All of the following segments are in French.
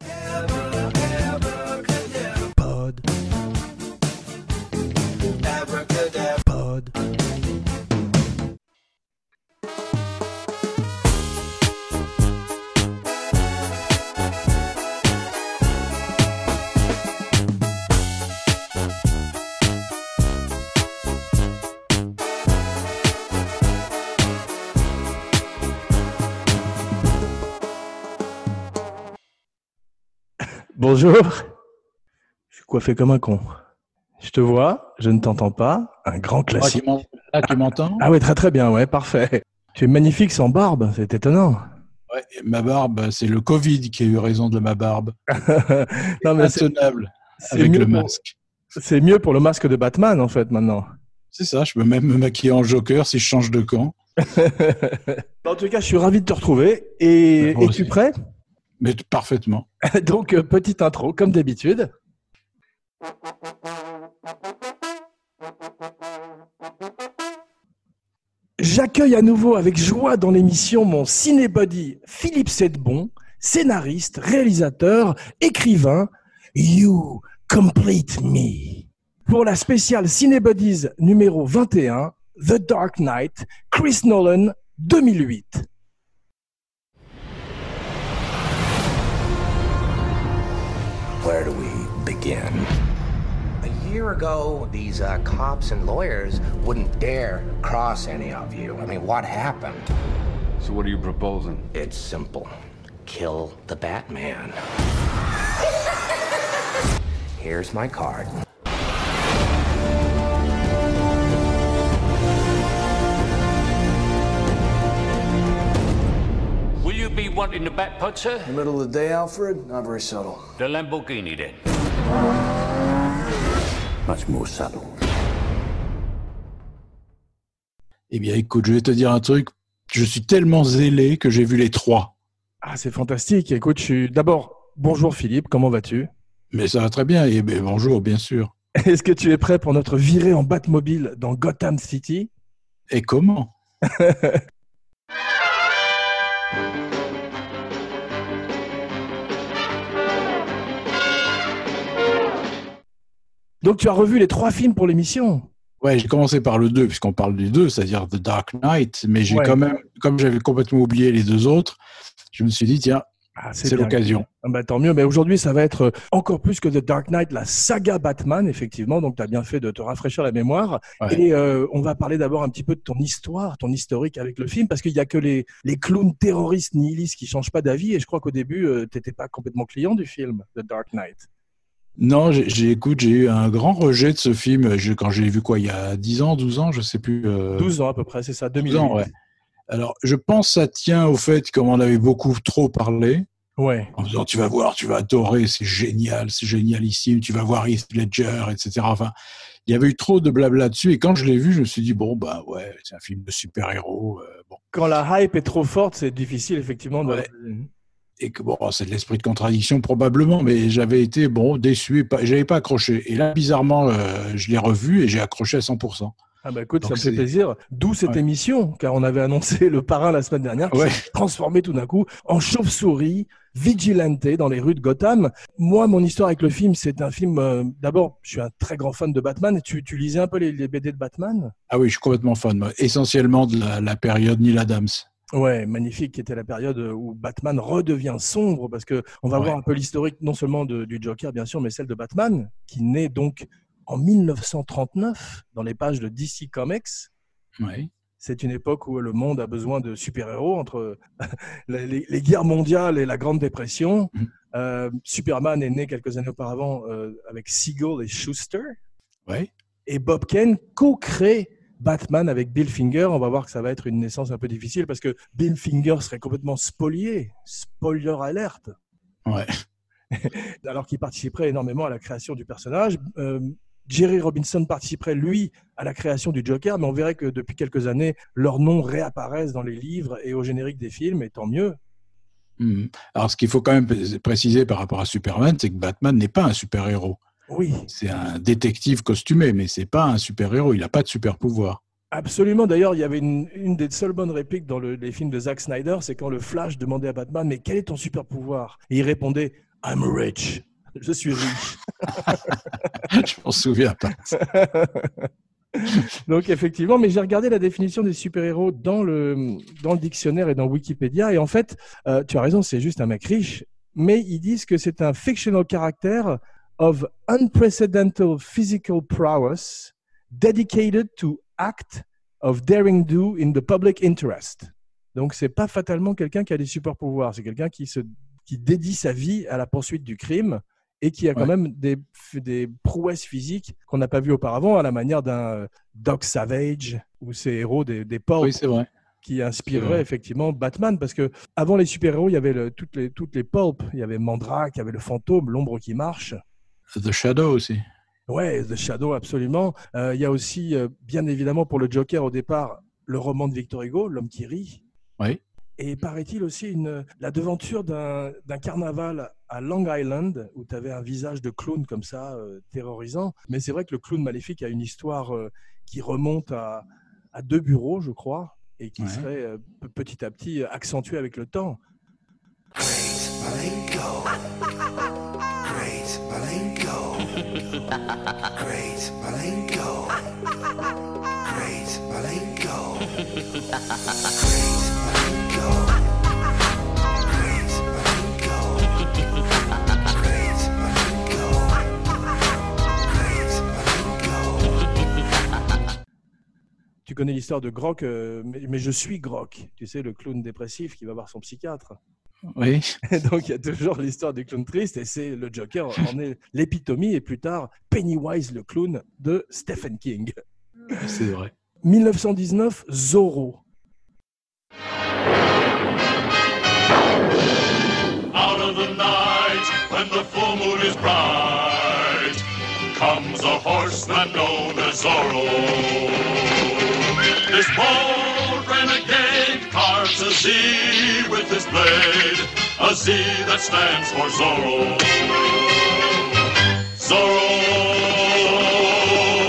Pod. Bonjour. Je suis coiffé comme un con. Je te vois, je ne t'entends pas. Un grand Ah, classique. ah, tu m'entends? Ah ouais, très très bien, ouais, parfait. Tu es magnifique sans barbe, c'est étonnant. Ouais, Ma barbe, c'est le Covid qui a eu raison de ma barbe. non mais c'est Intenable c'est avec mieux, le pour- masque. c'est mieux pour le masque de Batman en fait maintenant. C'est ça, je peux même me maquiller en Joker si je change de camp. en tout cas, je suis ravi de te retrouver. Et Moi es-tu prêt? Mais parfaitement. Donc, euh, petite intro, comme d'habitude. J'accueille à nouveau avec joie dans l'émission mon cinébody Philippe Sedbon, scénariste, réalisateur, écrivain. You complete me. Pour la spéciale Cinébodies numéro 21, The Dark Knight, Chris Nolan, 2008. Where do we begin? A year ago, these uh, cops and lawyers wouldn't dare cross any of you. I mean, what happened? So what are you proposing? It's simple kill the Batman. Here's my card. Be wanting the back putt, sir? Middle of the day, Alfred? Not very subtle. The Lamborghini, then. Much more subtle. Eh bien, écoute, je vais te dire un truc. Je suis tellement zélé que j'ai vu les trois. Ah, c'est fantastique. Écoute, je suis d'abord, bonjour Philippe, comment vas-tu? Mais ça va très bien. Et ben, bonjour, bien sûr. Est-ce que tu es prêt pour notre virée en Batmobile dans Gotham City? Et comment? Donc, tu as revu les trois films pour l'émission Ouais, j'ai commencé par le 2, puisqu'on parle du 2, c'est-à-dire The Dark Knight. Mais j'ai Ouais. quand même, comme j'avais complètement oublié les deux autres, je me suis dit, tiens, ah, c'est l'occasion. Ah bah, tant mieux. Mais aujourd'hui, ça va être euh, encore plus que The Dark Knight, la saga Batman, effectivement. Donc, tu as bien fait de te rafraîchir la mémoire. Ouais. Et euh, on va parler d'abord un petit peu de ton histoire, ton historique avec le film, parce qu'il n'y a que les, les clowns terroristes nihilistes qui changent pas d'avis. Et je crois qu'au début, tu n'étais pas complètement client du film, The Dark Knight. Non, j'ai, j'ai- écoute, j'ai eu un grand rejet de ce film je- quand j'ai vu quoi, il y a 10 ans, 12 ans, je sais plus. euh, 12 ans à peu près, c'est ça, 2008. 12 ans, ouais. Alors, je pense que ça tient au fait qu'on en avait beaucoup trop parlé, Ouais. en disant tu vas voir, tu vas adorer, c'est génial, c'est génialissime, tu vas voir Heath Ledger, etc. Enfin, il y avait eu trop de blabla dessus, et quand je l'ai vu, je me suis dit bon bah ouais, c'est un film de super-héros, euh, bon, Quand la hype est trop forte, c'est difficile effectivement de. Ouais. Et que bon, c'est de l'esprit de contradiction probablement, mais j'avais été bon déçu, et pas, j'avais pas accroché. Et là, bizarrement, euh, je l'ai revu et j'ai accroché à 100%. Ah bah écoute, ça me fait plaisir. D'où cette Ouais. émission, car on avait annoncé le parrain la semaine dernière, qui Ouais. s'est transformé tout d'un coup en chauve-souris, vigilante dans les rues de Gotham. Moi, mon histoire avec le film, c'est un film. euh, D'abord, je suis un très grand fan de Batman. Tu, tu lisais un peu les, les BD de Batman? Ah oui, je suis complètement fan, essentiellement de la, la période Neil Adams. Ouais, magnifique, qui était la période où Batman redevient sombre, parce que on va Ouais. voir un peu l'historique non seulement de- du Joker, bien sûr, mais celle de Batman, qui naît donc en 1939 dans les pages de DC Comics. Ouais. C'est une époque où le monde a besoin de super-héros entre les, les- guerres mondiales et la Grande Dépression. Mhm. Euh, Superman est né quelques années auparavant euh, avec Siegel et Schuster. Ouais. Et Bob Kane co-crée Batman avec Bill Finger. On va voir que ça va être une naissance un peu difficile parce que Bill Finger serait complètement spolié. Spoiler alerte. Ouais. Alors qu'il participerait énormément à la création du personnage. Euh, Jerry Robinson participerait, lui, à la création du Joker, mais on verrait que depuis quelques années, leurs noms réapparaissent dans les livres et au générique des films, et tant mieux. Mhm. Alors, ce qu'il faut quand même préciser par rapport à Superman, c'est que Batman n'est pas un super-héros. Oui, C'est un détective costumé, mais c'est pas un super-héros. Il n'a pas de super-pouvoir. Absolument. D'ailleurs, il y avait une, une des seules bonnes répliques dans le- les films de Zack Snyder, c'est quand le Flash demandait à Batman, mais quel est ton super pouvoir Et il répondait, I'm rich. Je suis riche. Je m'en souviens pas. Donc effectivement, mais j'ai regardé la définition des super-héros dans le, dans le dictionnaire et dans Wikipédia, et en fait, euh, tu as raison, c'est juste un mec riche, mais ils disent que c'est un fictional character of unprecedented physical prowess dedicated to act of daring do in the public interest. Donc c'est pas fatalement quelqu'un qui a des super-pouvoirs, c'est quelqu'un qui se qui dédie sa vie à la poursuite du crime et qui a quand Ouais. même des, des prouesses physiques qu'on n'a pas vues auparavant, à la manière d'un Doc Savage ou ces héros des, des pulp Oui, c'est vrai. qui vrai. effectivement Batman. Parce que avant les super-héros, il y avait le- toutes, les, toutes les pulp. Il y avait Mandrake, il y avait le fantôme, l'ombre qui marche. The Shadow aussi. Ouais, The Shadow, absolument. Euh, il y a aussi, euh, bien évidemment, pour le Joker au départ, le roman de Victor Hugo, L'homme qui rit. Oui. Et paraît-il aussi une, la devanture d'un d'un carnaval à Long Island où tu avais un visage de clown comme ça, euh, terrorisant. Mais c'est vrai que le clown maléfique a une histoire euh, qui remonte à, à deux bureaux, je crois, et qui Ouais. serait euh, pe- petit à petit accentuée avec le temps. Malenko. Tu connais l'histoire de Grok, euh, mais je suis Grok, tu sais, le clown dépressif qui va voir son psychiatre. Oui. Et donc il y a toujours l'histoire du clown triste et c'est le Joker en est l'épitomie et plus tard Pennywise le clown de Stephen King. C'est vrai. 1919 Zorro. Out of the night, when the full moon is bright, comes a horseman known as Zorro. This renegade a Z with his blade, a Z that stands for Zorro. Zorro,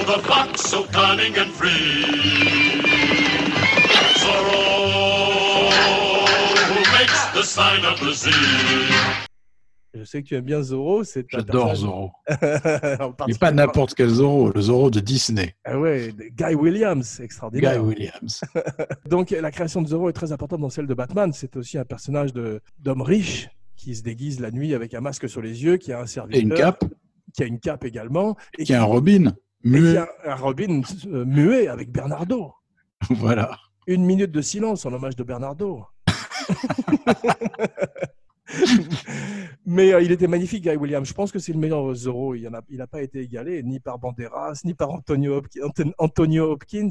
the fox so cunning and free. Zorro, who makes the sign of the Z. Je sais que tu aimes bien un J'adore. En Mais pas n'importe quel Zorro, le Zorro de Disney. Ah ouais, Guy Williams, Guy extraordinaire. Williams. Donc la création de Zorro est très importante dans celle de Batman. C'est aussi un personnage d'homme riche qui se déguise la nuit avec un masque sur les yeux, qui a un Et serviteur, une cape, qui a une cape également, et qui a un Robin. et Muet. qui a un Robin euh, muet avec Bernardo. Voilà. Une minute de silence en hommage de Bernardo. Mais euh, il était magnifique, Guy Williams. Je pense que c'est le meilleur Zorro. Il n'a a pas été égalé ni par Banderas, ni par Antonio, Hopkins. Anton- Antonio Hopkins.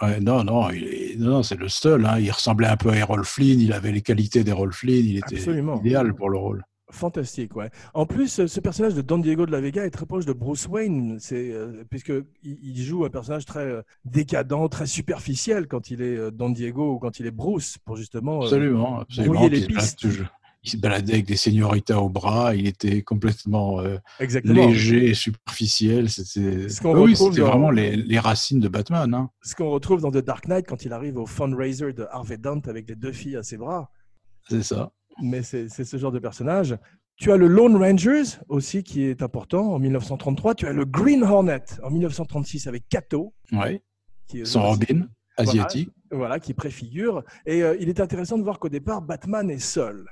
Ouais, non, non, il non, c'est le seul. hein. Il ressemblait un peu à Errol Flynn. Il avait les qualités d'Errol Flynn. Il était Absolument. idéal pour le rôle. Fantastique, ouais. En plus, euh, ce personnage de Don Diego de la Vega est très proche de Bruce Wayne, c'est euh, puisque il, joue un personnage très euh, décadent, très superficiel quand il est Don Diego ou quand il est Bruce, pour justement. euh, Absolument, absolument. brouiller les pistes. toujours- Il se baladait avec des senioritas au bras. Il était complètement euh, léger et superficiel. C'était Ce oui, dans- vraiment les, les racines de Batman. Hein. Ce qu'on retrouve dans The Dark Knight quand il arrive au fundraiser de Harvey Dent avec les deux filles à ses bras. C'est ça. Mais c'est ce genre de personnage. Tu as le Lone Rangers aussi qui est important en 1933. Tu as le Green Hornet en 1936 avec Kato. Qui est Son Robin asiatique. Voilà, qui préfigure. Et euh, il est intéressant de voir qu'au départ, Batman est seul.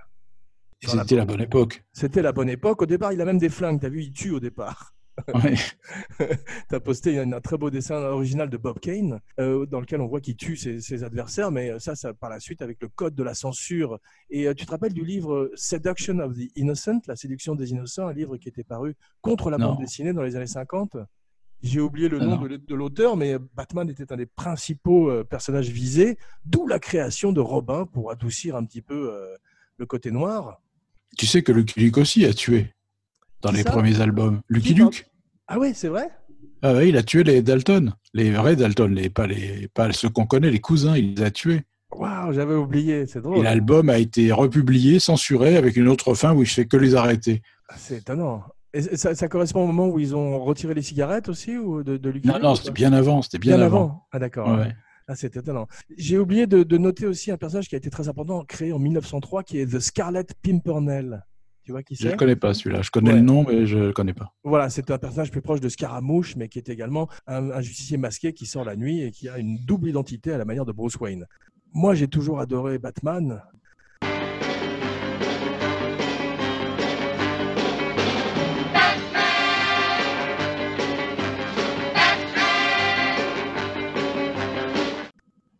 C'était la bonne époque. C'était la bonne époque. Au départ, il a même des flingues. Tu as vu, il tue au départ. Ouais. tu as posté un, un très beau dessin original de Bob Kane, euh, dans lequel on voit qu'il tue ses, ses adversaires, mais euh, ça, ça, par la suite, avec le code de la censure. Et euh, tu te rappelles du livre Seduction of the Innocent, La séduction des innocents, un livre qui était paru contre la Non. bande dessinée dans les années 50 J'ai oublié le Ah nom de, de l'auteur, mais Batman était un des principaux euh, personnages visés, d'où la création de Robin pour adoucir un petit peu le côté noir. Tu sais que Lucky Luke aussi a tué dans les premiers albums. Lucky Luke? Ah ouais, c'est vrai? Ah ouais, il a tué les Dalton, les vrais Dalton, les, pas, les, pas ceux qu'on connaît, les cousins, il les a tués. Waouh, j'avais oublié, c'est Et drôle. l'album a été republié, censuré, avec une autre fin où il fait que les arrêter. Ah, C'est étonnant. Et ça, ça correspond au moment où ils ont retiré les cigarettes aussi ou de, de Lucky Non, non, c'était bien avant. C'était bien, avant. Ah d'accord. Ouais. Ah, c'est étonnant. J'ai oublié de, de noter aussi un personnage qui a été très important, créé en 1903, qui est The Scarlet Pimpernel. Tu vois qui Je ne c'est? connais pas celui-là. Je connais Ouais. le nom, mais je ne le connais pas. Voilà, c'est un personnage plus proche de Scaramouche, mais qui est également un, un justicier masqué qui sort la nuit et qui a une double identité à la manière de Bruce Wayne. Moi, j'ai toujours adoré Batman.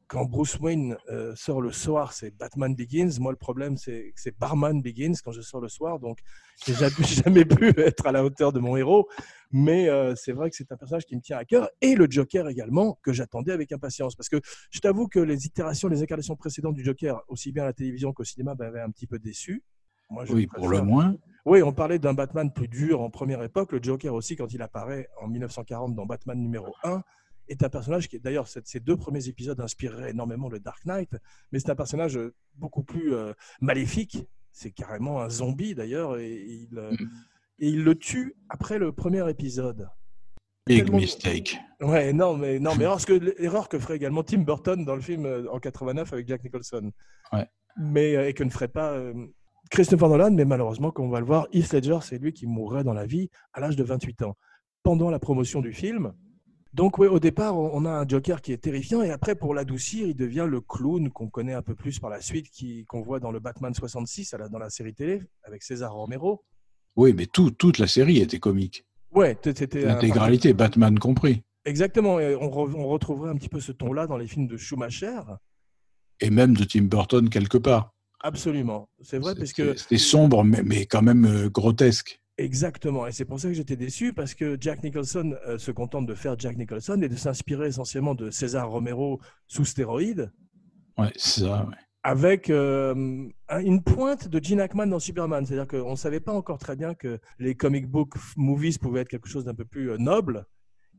Quand Bruce Wayne euh, sort le soir, c'est Batman Begins. Moi, le problème, c'est que c'est Barman Begins quand je sors le soir. Donc, j'ai jamais, jamais pu être à la hauteur de mon héros. Mais euh, c'est vrai que c'est un personnage qui me tient à cœur. Et le Joker également, que j'attendais avec impatience. Parce que je t'avoue que les itérations, les incarnations précédentes du Joker, aussi bien à la télévision qu'au cinéma, m'avaient un petit peu déçu. Moi, je Oui, pour le moins. Oui, on parlait d'un Batman plus dur en première époque. Le Joker aussi, quand il apparaît en 1940 dans Batman numéro 1, est un personnage qui, d'ailleurs, ces deux premiers épisodes inspireraient énormément le Dark Knight, mais c'est un personnage beaucoup plus euh, maléfique. C'est carrément un zombie, d'ailleurs, et, il, euh, Mm. et il le tue après le premier épisode. Big Tellement- mistake. Ouais, non, mais, non, mais erreur, ce que- l'erreur que ferait également Tim Burton dans le film euh, en 89 avec Jack Nicholson. Ouais. Mais, euh, et que ne ferait pas euh, Christopher Nolan, mais malheureusement, comme on va le voir, Heath Ledger, c'est lui qui mourrait dans la vie à l'âge de 28 ans, pendant la promotion du film. Donc, ouais, au départ, on a un Joker qui est terrifiant, et après, pour l'adoucir, il devient le clown qu'on connaît un peu plus par la suite, qui- qu'on voit dans le Batman 66, à la- dans la série télé, avec César Romero. Oui, mais tout, toute la série était comique. Ouais, c'était un- L'intégralité, Batman compris. Exactement, et on, re- on retrouverait un petit peu ce ton-là dans les films de Schumacher. Et même de Tim Burton quelque part. Absolument, c'est vrai, parce que C'était c'était sombre, mais, mais quand même euh, grotesque. Exactement, et c'est pour ça que j'étais déçu parce que Jack Nicholson euh, se contente de faire Jack Nicholson et de s'inspirer essentiellement de César Romero sous stéroïdes, Ouais, c'est ça. ouais. avec euh, un- une pointe de Gene Hackman dans Superman. C'est-à-dire qu'on ne savait pas encore très bien que les comic book movies pouvaient être quelque chose d'un peu plus euh, noble.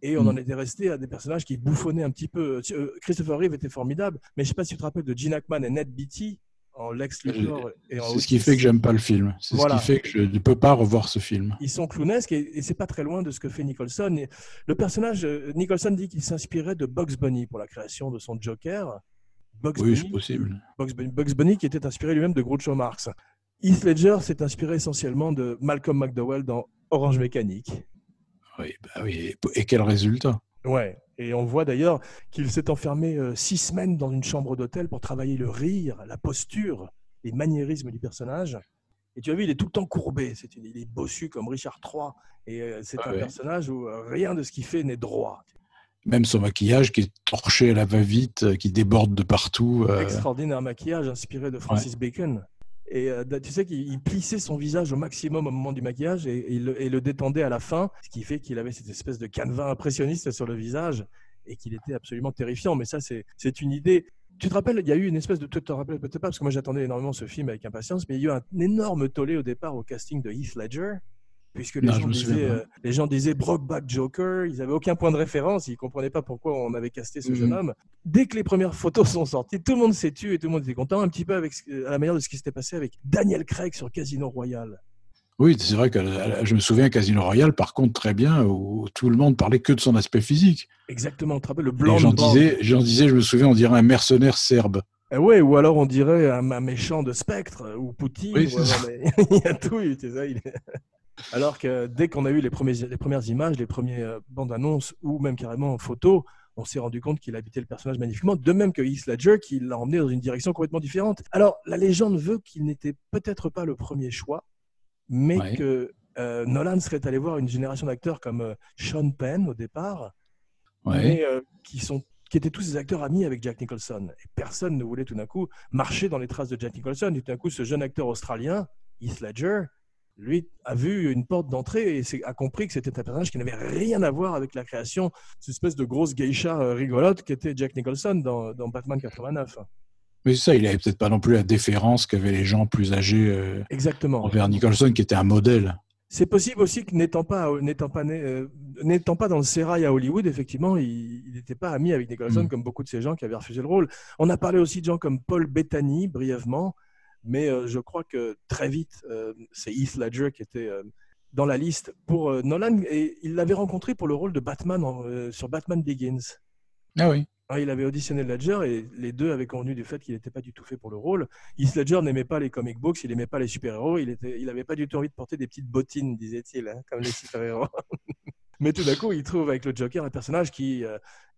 Et on Mm. en était resté à des personnages qui bouffonnaient un petit peu. Christopher Reeve était formidable, mais je ne sais pas si tu te rappelles de Gene Hackman et Ned Beatty en Lex Luthor. et en C'est ce qui fait que j'aime pas le film. C'est Voilà. ce qui fait que je ne peux pas revoir ce film. Ils sont clownesques et, et c'est pas très loin de ce que fait Nicholson. Et le personnage, euh, Nicholson dit qu'il s'inspirait de Bugs Bunny pour la création de son Joker. Bugs Oui, c'est Bunny, possible. Bugs Bunny, Bugs Bunny qui était inspiré lui-même de Groucho Marx. Heath Ledger s'est inspiré essentiellement de Malcolm McDowell dans Orange Mécanique. Oui, bah oui. Et quel résultat? Ouais. Et on voit d'ailleurs qu'il s'est enfermé euh, six semaines dans une chambre d'hôtel pour travailler le rire, la posture, les maniérismes du personnage. Et tu as vu, il est tout le temps courbé. C'est, il est bossu comme Richard III. Et euh, c'est Ah un ouais. personnage où euh, rien de ce qu'il fait n'est droit. Même son maquillage qui est torché à la va-vite, qui déborde de partout. euh, Extraordinaire maquillage inspiré de Francis Bacon. Et euh, tu sais qu'il il plissait son visage au maximum au moment du maquillage et, et le, et le détendait à la fin, ce qui fait qu'il avait cette espèce de canevas impressionniste sur le visage et qu'il était absolument terrifiant. Mais ça, c'est une idée. Tu te rappelles, il y a eu une espèce de. Tu te rappelles peut-être pas, parce que moi j'attendais énormément ce film avec impatience, mais il y a eu un énorme tollé au départ au casting de Heath Ledger, puisque les, Non, gens, disaient, euh, les gens disaient Brokeback Joker, ils n'avaient aucun point de référence, ils ne comprenaient pas pourquoi on avait casté ce Mhm. jeune homme. Dès que les premières photos sont sorties, tout le monde s'est tué et tout le monde était content, un petit peu avec, à la manière de ce qui s'était passé avec Daniel Craig sur Casino Royale. Oui, c'est vrai que euh, je me souviens Casino Royale, par contre, très bien, où tout le monde parlait que de son aspect physique. Exactement, tu le blanc j'en disais, disais, je me souviens, on dirait un mercenaire serbe. Eh ouais, ou alors on dirait un, un méchant de Spectre ou Poutine. Oui, ou alors, mais il y a tout, il ça, il est- Alors que dès qu'on a eu les, premiers, les premières images, les premières euh, bandes annonces ou même carrément en photo, on s'est rendu compte qu'il habitait le personnage magnifiquement, de même que Heath Ledger qui l'a emmené dans une direction complètement différente. Alors la légende veut qu'il n'était peut-être pas le premier choix, mais Ouais. que euh, Nolan serait allé voir une génération d'acteurs comme euh, Sean Penn au départ, Ouais. mais euh, qui sont qui étaient tous des acteurs amis avec Jack Nicholson. Et personne ne voulait tout d'un coup marcher dans les traces de Jack Nicholson. Et tout d'un coup, ce jeune acteur australien, Heath Ledger, lui a vu une porte d'entrée et a compris que c'était un personnage qui n'avait rien à voir avec la création, cette espèce de grosse geisha euh, rigolote qu'était Jack Nicholson dans, dans Batman 89. Mais c'est ça, il avait peut-être pas non plus la déférence qu'avaient les gens plus âgés euh, Exactement. envers Nicholson, qui était un modèle. C'est possible aussi que n'étant pas, n'étant pas, euh, n'étant pas dans le sérail à Hollywood, effectivement, il n'était pas ami avec Nicholson Mm. comme beaucoup de ces gens qui avaient refusé le rôle. On a parlé aussi de gens comme Paul Bettany brièvement, mais euh, je crois que très vite, euh, c'est Heath Ledger qui était euh, dans la liste pour Nolan et il l'avait rencontré pour le rôle de Batman en, sur Batman Begins. Ah oui. Ah, il avait auditionné Ledger et les deux avaient convenu du fait qu'il n'était pas du tout fait pour le rôle. Heath Ledger n'aimait pas les comic books, il n'aimait pas les super-héros, il n'avait il pas du tout envie de porter des petites bottines, disait-il, hein, comme les super-héros. Mais tout d'un coup, il trouve avec le Joker un personnage qui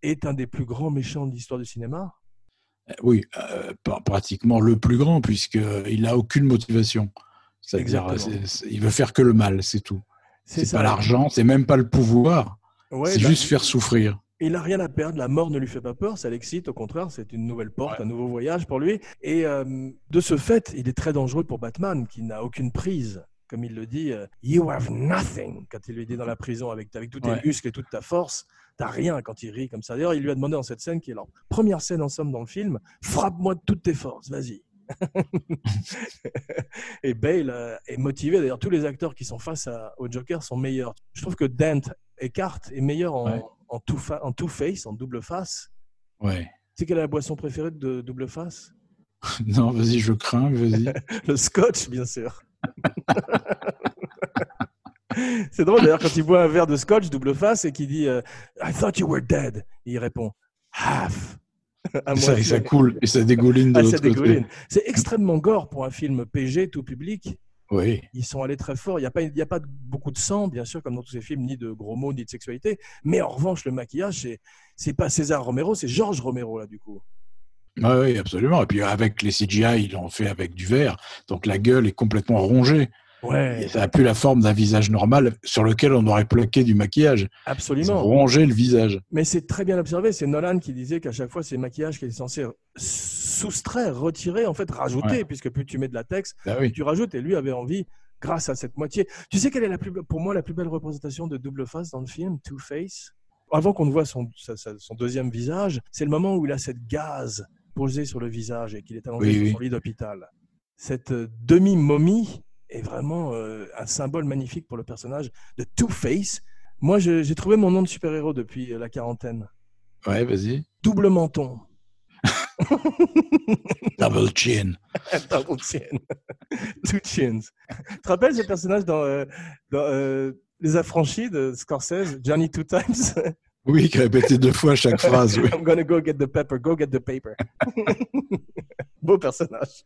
est un des plus grands méchants de l'histoire du cinéma. Euh, Oui, euh, pratiquement le plus grand, puisqu'il n'a aucune motivation. Exactement. il veut faire que le mal, c'est tout. C'est pas l'argent, c'est même pas le pouvoir, Ouais, c'est bah, juste faire souffrir. Il n'a rien à perdre, la mort ne lui fait pas peur, ça l'excite, au contraire, c'est une nouvelle porte, Ouais. un nouveau voyage pour lui. Et euh, de ce fait, il est très dangereux pour Batman, qui n'a aucune prise. Comme il le dit, euh, You have nothing, quand il lui dit dans la prison, avec, avec tous tes Ouais. muscles et toute ta force, t'as rien quand il rit comme ça. D'ailleurs, il lui a demandé dans cette scène, qui est leur première scène en somme dans le film, frappe-moi de toutes tes forces, vas-y. et Bale euh, est motivé. D'ailleurs, tous les acteurs qui sont face à- au Joker sont meilleurs. Je trouve que Dent Eckhart est meilleur en, Ouais. en, two en two-face, en double face. Ouais. Tu sais quelle est la boisson préférée de double face? Non, vas-y, je crains, vas-y. Le scotch, bien sûr. C'est drôle d'ailleurs quand il boit un verre de scotch double face et qu'il dit euh, I thought you were dead. Et il répond Half. Et ça, et ça coule, et ça dégouline de Ah, l'autre côté. C'est extrêmement gore pour un film PG tout public. Oui, Ils sont allés très fort. Il n'y a, pas- il y a pas beaucoup de sang, bien sûr, comme dans tous ces films, ni de gros mots, ni de sexualité. Mais en revanche, le maquillage, c'est, c'est pas César Romero, c'est Georges Romero, là, du coup. Ah oui, absolument. Et puis avec les CGI, ils l'ont fait avec du verre, donc la gueule est complètement rongée. Ouais, ça n'a plus la forme d'un visage normal sur lequel on aurait plaqué du maquillage. Absolument. rongé le visage. Mais c'est très bien observé. C'est Nolan qui disait qu'à chaque fois, ces maquillages qui étaient censés soustraire, retirer, en fait, rajouter, Ouais. puisque plus tu mets de latex, Ah plus oui. tu rajoutes. Et lui avait envie, grâce à cette moitié. Tu sais quelle est la plus, pour moi la plus belle représentation de double face dans le film, Two Face? Avant qu'on ne voit son deuxième visage, c'est le moment où il a cette gaze posée sur le visage et qu'il est allongé Oui, sur oui. son lit d'hôpital. Cette euh, demi-momie est vraiment euh, un symbole magnifique pour le personnage de Two Face. Moi, j'ai trouvé mon nom de super-héros depuis euh, la quarantaine. Ouais, vas-y. Double menton. Double chin. Double chin. Two chins. Tu te rappelles ce personnage dans, euh, dans, euh, Les Affranchis de Scorsese, Johnny Two Times? Oui, qui répétait deux fois chaque phrase. Oui. I'm gonna go get the pepper, go get the paper. Beau personnage.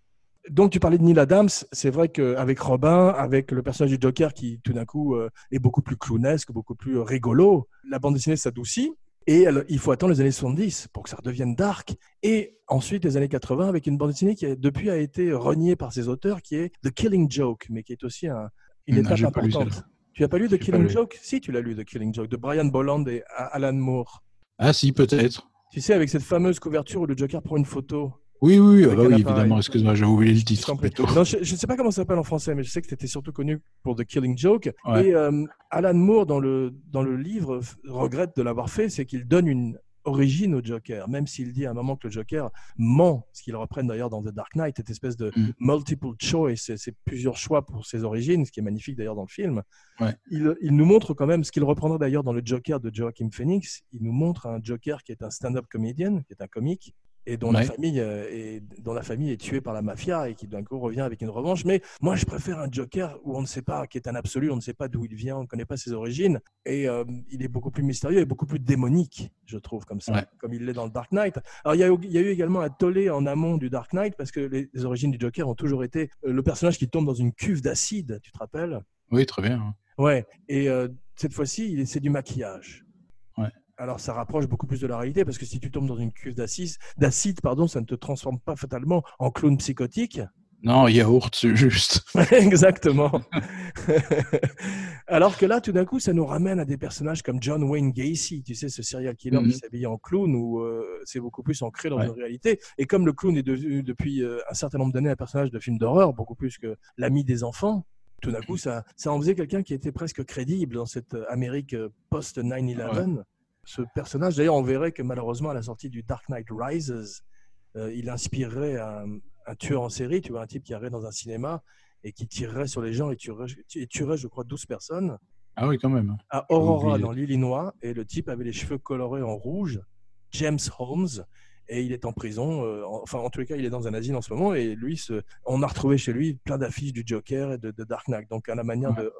Donc tu parlais de Neil Adams, c'est vrai qu'avec Robin, avec le personnage du Joker qui tout d'un coup euh, est beaucoup plus clownesque, beaucoup plus euh, rigolo, la bande dessinée s'adoucit. Et il faut attendre les années 70 pour que ça redevienne dark. Et ensuite les années 80 avec une bande dessinée qui a- depuis a été reniée par ses auteurs, qui est The Killing Joke, mais qui est aussi un, une Non, étape importante. Tu as pas lu The Killing. Joke? Si, tu l'as lu The Killing Joke, de Brian Bolland et Alan Moore. Ah si, peut-être. Tu sais, avec cette fameuse couverture où le Joker prend une photo. Oui, oui, ah bah oui, évidemment. Excuse-moi, j'ai oublié le titre. plutôt. Non, je ne sais pas comment ça s'appelle en français, mais je sais que tu étais surtout connu pour The Killing Joke. Ouais. Et euh, Alan Moore, dans le, dans le livre, regrette de l'avoir fait, c'est qu'il donne une origine au Joker, même s'il dit à un moment que le Joker ment, ce qu'ils reprennent d'ailleurs dans The Dark Knight, cette espèce de Mm. multiple choice, c'est- plusieurs choix pour ses origines, ce qui est magnifique d'ailleurs dans le film. Ouais. Il, il nous montre quand même, ce qu'il reprendra d'ailleurs dans le Joker de Joaquin Phoenix, il nous montre un Joker qui est un stand-up comedian, qui est un comique, et dont, la famille, euh, est, dont la famille est tuée par la mafia et qui d'un coup revient avec une revanche. Mais moi, je préfère un Joker où on ne sait pas, qui est un absolu, on ne sait pas d'où il vient, on ne connaît pas ses origines. Et euh, il est beaucoup plus mystérieux et beaucoup plus démonique, je trouve, comme ça, Ouais. comme il l'est dans le Dark Knight. Alors, il y, a, eu- il y a eu également un tollé en amont du Dark Knight parce que les, les origines du Joker ont toujours été euh, le personnage qui tombe dans une cuve d'acide, tu te rappelles? Oui, très bien. Ouais, et euh, cette fois-ci, c'est du maquillage. Alors ça rapproche beaucoup plus de la réalité parce que si tu tombes dans une cuve d'acide, pardon, ça ne te transforme pas fatalement en clown psychotique. Non, yaourt, c'est juste. Exactement. Alors que là, tout d'un coup, ça nous ramène à des personnages comme John Wayne Gacy, tu sais, ce serial killer Mhm. qui s'habille en clown où euh, c'est beaucoup plus ancré dans Ouais. une réalité. Et comme le clown est devenu depuis euh, un certain nombre d'années un personnage de film d'horreur, beaucoup plus que l'ami des enfants, tout d'un coup, ça, ça en faisait quelqu'un qui était presque crédible dans cette euh, Amérique euh, post-9-11. Ce personnage, d'ailleurs, on verrait que malheureusement, à la sortie du Dark Knight Rises, euh, il inspirerait un, un tueur en série, tu vois, un type qui arriverait dans un cinéma et qui tirerait sur les gens et tuerait, et tuerait je crois, 12 personnes Ah oui, quand même. à Aurora, dans l'Illinois. Et le type avait les cheveux colorés en rouge, James Holmes. Et il est en prison, euh, en- enfin en tous les cas il est dans un asile en ce moment et lui, on a retrouvé chez lui plein d'affiches du Joker et de, de Dark Knight, donc à la manière Ouais. de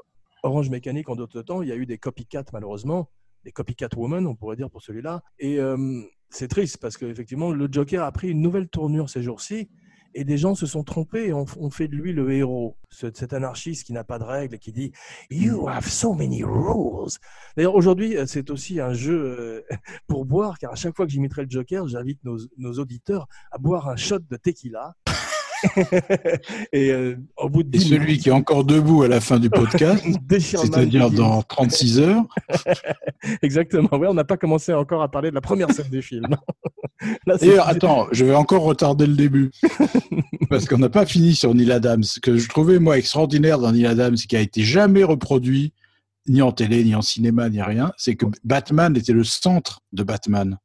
Orange Mécanique en d'autres temps, il y a eu des copycats malheureusement, des copycat women, on pourrait dire pour celui-là. Et euh, c'est triste parce qu'effectivement, le Joker a pris une nouvelle tournure ces jours-ci et des gens se sont trompés et ont, fait de lui le héros. Ce- Cet anarchiste qui n'a pas de règles et qui dit You have so many rules. D'ailleurs, aujourd'hui, euh, c'est aussi un jeu euh, pour boire, car à chaque fois que j'imiterai le Joker, j'invite nos auditeurs à boire un shot de tequila. et euh, au bout de Et 10 celui minutes, qui est encore debout à la fin du podcast, c'est-à-dire dans 36 heures, Exactement. Ouais, on n'a pas commencé encore à parler de la première scène du film. D'ailleurs, attends, je vais encore retarder le début. Parce qu'on n'a pas fini sur Neil Adams. Ce que je trouvais, moi, extraordinaire dans Neil Adams, qui a été jamais reproduit, ni en télé, ni en cinéma, ni rien, c'est que Batman était le centre de Batman.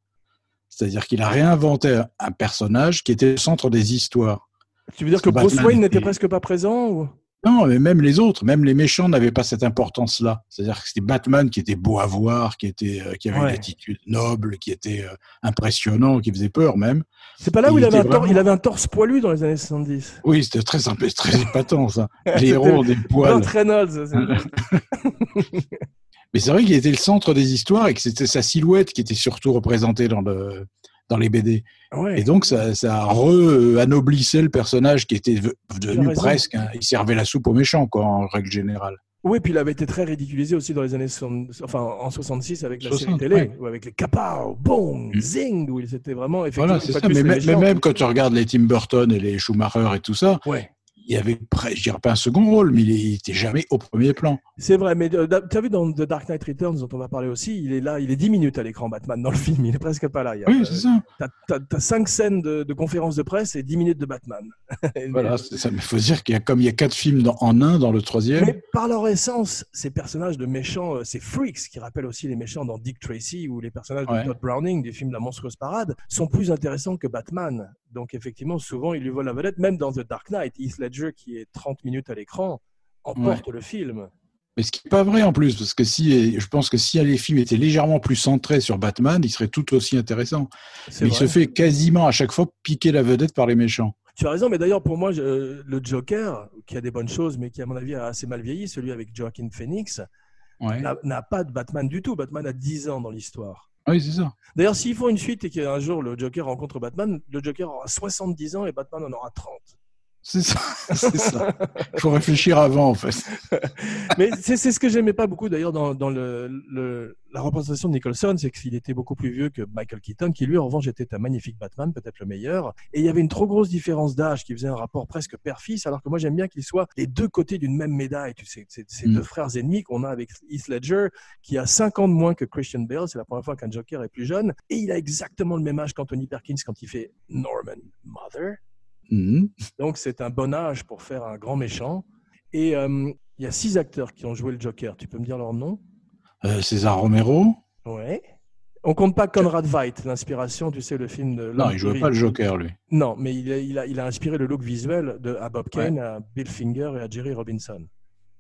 C'est-à-dire qu'il a réinventé un personnage qui était le centre des histoires. Tu veux dire que Bruce Wayne n'était était- presque pas présent ou... Non, mais même les autres, même les méchants n'avaient pas cette importance-là. C'est-à-dire que c'était Batman qui était beau à voir, qui était, euh, qui avait Ouais. une attitude noble, qui était euh, impressionnant, qui faisait peur même. C'est pas là où Il il avait, un était tor- vraiment- il avait un torse poilu dans les années 70. Oui, c'était très très épatant ça. Les héros ont des poils. Reynolds. Mais c'est vrai qu'il était le centre des histoires et que c'était sa silhouette qui était surtout représentée dans, le, dans les BD. Ouais. Et donc, ça, ça re-anoblissait le personnage qui était devenu presque. hein, il servait la soupe aux méchants, quoi, en règle générale. Oui, puis il avait été très ridiculisé aussi dans les années 60, enfin en 66 avec la 60, série télé, ouais. ou avec les capow, boom, Mm. zing, où il s'était vraiment effectivement. Voilà, ça. Mais, mais même quand tu regardes les Tim Burton et les Schumacher et tout ça, Ouais. Il avait, je dirais pas un second rôle, mais il il était jamais au premier plan. C'est vrai, mais tu as vu dans The Dark Knight Returns, dont on va parler aussi, il est là, il est 10 minutes à l'écran, Batman, dans le film, il est presque pas là. Il y a, Oui, euh, c'est ça. T'as, t'as cinq scènes de, de conférences de presse et 10 minutes de Batman. Voilà, ça. Mais faut dire qu'il y a comme il y a quatre films dans- en un dans le troisième. Mais par leur essence, ces personnages de méchants, euh, ces freaks qui rappellent aussi les méchants dans Dick Tracy ou les personnages Ouais. de Todd Browning du film La monstrueuse parade, sont plus intéressants que Batman. Donc effectivement, souvent, il lui vole la vedette, même dans The Dark Knight. Heath Ledger, qui est 30 minutes à l'écran, emporte le film. Mais ce qui n'est pas vrai en plus, parce que si, je pense que si les films étaient légèrement plus centrés sur Batman, ils seraient tout aussi intéressants. C'est Mais il se fait quasiment à chaque fois piquer la vedette par les méchants. Tu as raison, mais d'ailleurs, pour moi, je- le Joker, qui a des bonnes choses, mais qui, à mon avis, a assez mal vieilli, celui avec Joaquin Phoenix, Ouais. n'a pas de Batman du tout. Batman a 10 ans dans l'histoire. Oui, c'est ça. D'ailleurs, s'ils font une suite et qu'un jour le Joker rencontre Batman, le Joker aura 70 ans et Batman en aura 30. C'est ça. c'est ça. Il faut réfléchir avant, en fait. Mais c'est ce que j'aimais pas beaucoup d'ailleurs dans, dans le, le- la représentation de Nicholson, c'est qu'il était beaucoup plus vieux que Michael Keaton, qui lui en revanche était un magnifique Batman, peut-être le meilleur. Et il y avait une trop grosse différence d'âge qui faisait un rapport presque père-fils, alors que moi j'aime bien qu'ils soient les deux côtés d'une même médaille. Tu sais, ces Mm. deux frères ennemis qu'on a avec Heath Ledger, qui a 5 ans de moins que Christian Bale, c'est la première fois qu'un Joker est plus jeune, et il a exactement le même âge qu'Anthony Perkins quand il fait Norman Mother. Mhm. Donc c'est un bon âge pour faire un grand méchant. Et euh, il y a six acteurs qui ont joué le Joker. Tu peux me dire leur nom? Euh, César Romero. Ouais. On compte pas Conrad Veidt, l'inspiration, tu sais, le film de. Non, il jouait pas le Joker, lui. Non, mais il a, il a, il a inspiré le look visuel de, à Bob Kane, à Bill Finger et à Jerry Robinson.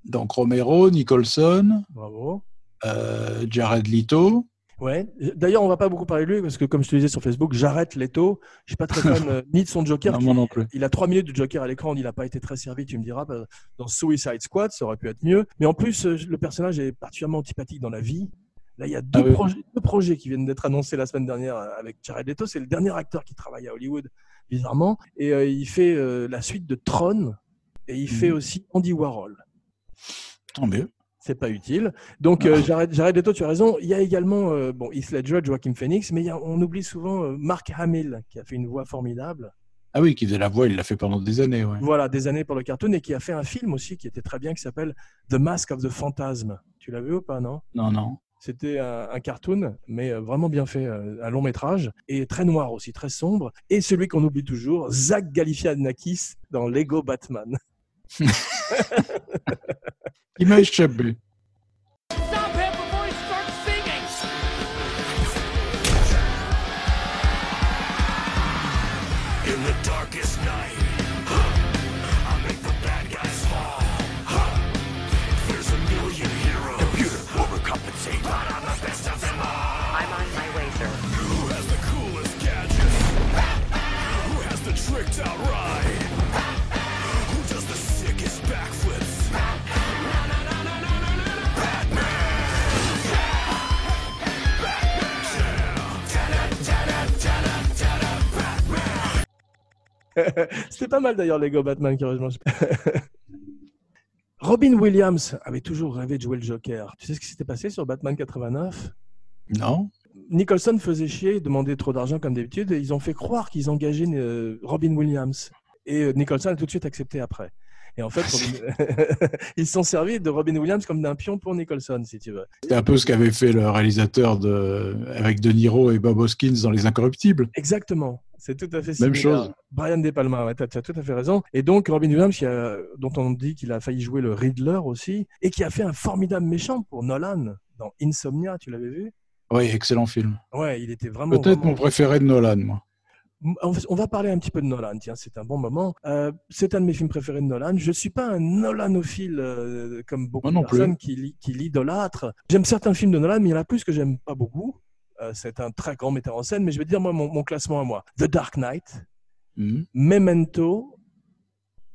Donc Romero, Nicholson, Bravo. euh, Jared Leto. Ouais. D'ailleurs, on va pas beaucoup parler de lui parce que, comme je te disais sur Facebook, j'arrête Leto. Je suis pas très fan euh, ni de son Joker. Non, qui- moi non plus. Il a trois minutes de Joker à l'écran. Il n'a pas été très servi, tu me diras. bah, Dans Suicide Squad, ça aurait pu être mieux. Mais en plus, euh, le personnage est particulièrement antipathique dans la vie. Là, il y a deux, Ah oui. projets, deux projets qui viennent d'être annoncés la semaine dernière euh, avec Jared Leto. C'est le dernier acteur qui travaille à Hollywood, bizarrement. Et euh, il fait euh, la suite de Tron. Et il fait Mhm. aussi Andy Warhol. Tant mieux. C'est pas utile. Donc, euh, Jared, Jared Leto, tu as raison. Il y a également euh, bon, Heath Ledger, Joaquin Phoenix, mais il y a- on oublie souvent euh, Mark Hamill, qui a fait une voix formidable. Ah oui, qui faisait la voix, il l'a fait pendant des années. Ouais. Voilà, des années pour le cartoon, et qui a fait un film aussi qui était très bien, qui s'appelle The Mask of the Phantasm. Tu l'as vu ou pas, non? Non, non. C'était un, un cartoon, mais euh, vraiment bien fait, euh, un long métrage, et très noir aussi, très sombre. Et celui qu'on oublie toujours, Zach Galifianakis dans Lego Batman. Il m'a échappé. Stop him before he starts singing! In the darkest night, huh, I make the bad guys fall. Huh. There's a million heroes. Computer overcompensate. But I'm the best of them all. I'm on my way, sir. Who has the coolest gadgets? Who has the tricked out ride? C'était pas mal d'ailleurs, Lego Batman, curieusement. Robin Williams avait toujours rêvé de jouer le Joker. Tu sais ce qui s'était passé sur Batman 89 Non Nicholson faisait chier, demandait trop d'argent comme d'habitude, et ils ont fait croire qu'ils engageaient euh, Robin Williams. Et euh, Nicholson a tout de suite accepté après. Et en fait, Robin- ils se sont servis de Robin Williams comme d'un pion pour Nicholson, si tu veux. C'est un peu ce qu'avait fait le réalisateur de... avec De Niro et Bob Hoskins dans Les Incorruptibles. Exactement. C'est tout à fait Même similaire. chose. Brian De Palma, ouais, tu as, tout à fait raison. Et donc, Robin Williams, a- dont on dit qu'il a failli jouer le Riddler aussi, et qui a fait un formidable méchant pour Nolan dans Insomnia, tu l'avais vu? Oui, excellent film. Ouais, il était vraiment. Peut-être vraiment- mon préféré de Nolan, moi. On va parler un petit peu de Nolan, tiens, c'est un bon moment. Euh, c'est un de mes films préférés de Nolan. Je ne suis pas un Nolanophile euh, comme beaucoup de personnes qui, li- qui l'idolâtrent. J'aime certains films de Nolan, mais il y en a plus que j'aime pas beaucoup. Euh, c'est un très grand metteur en scène, mais je vais dire moi mon, mon classement à moi. The Dark Knight, Mhm. Memento,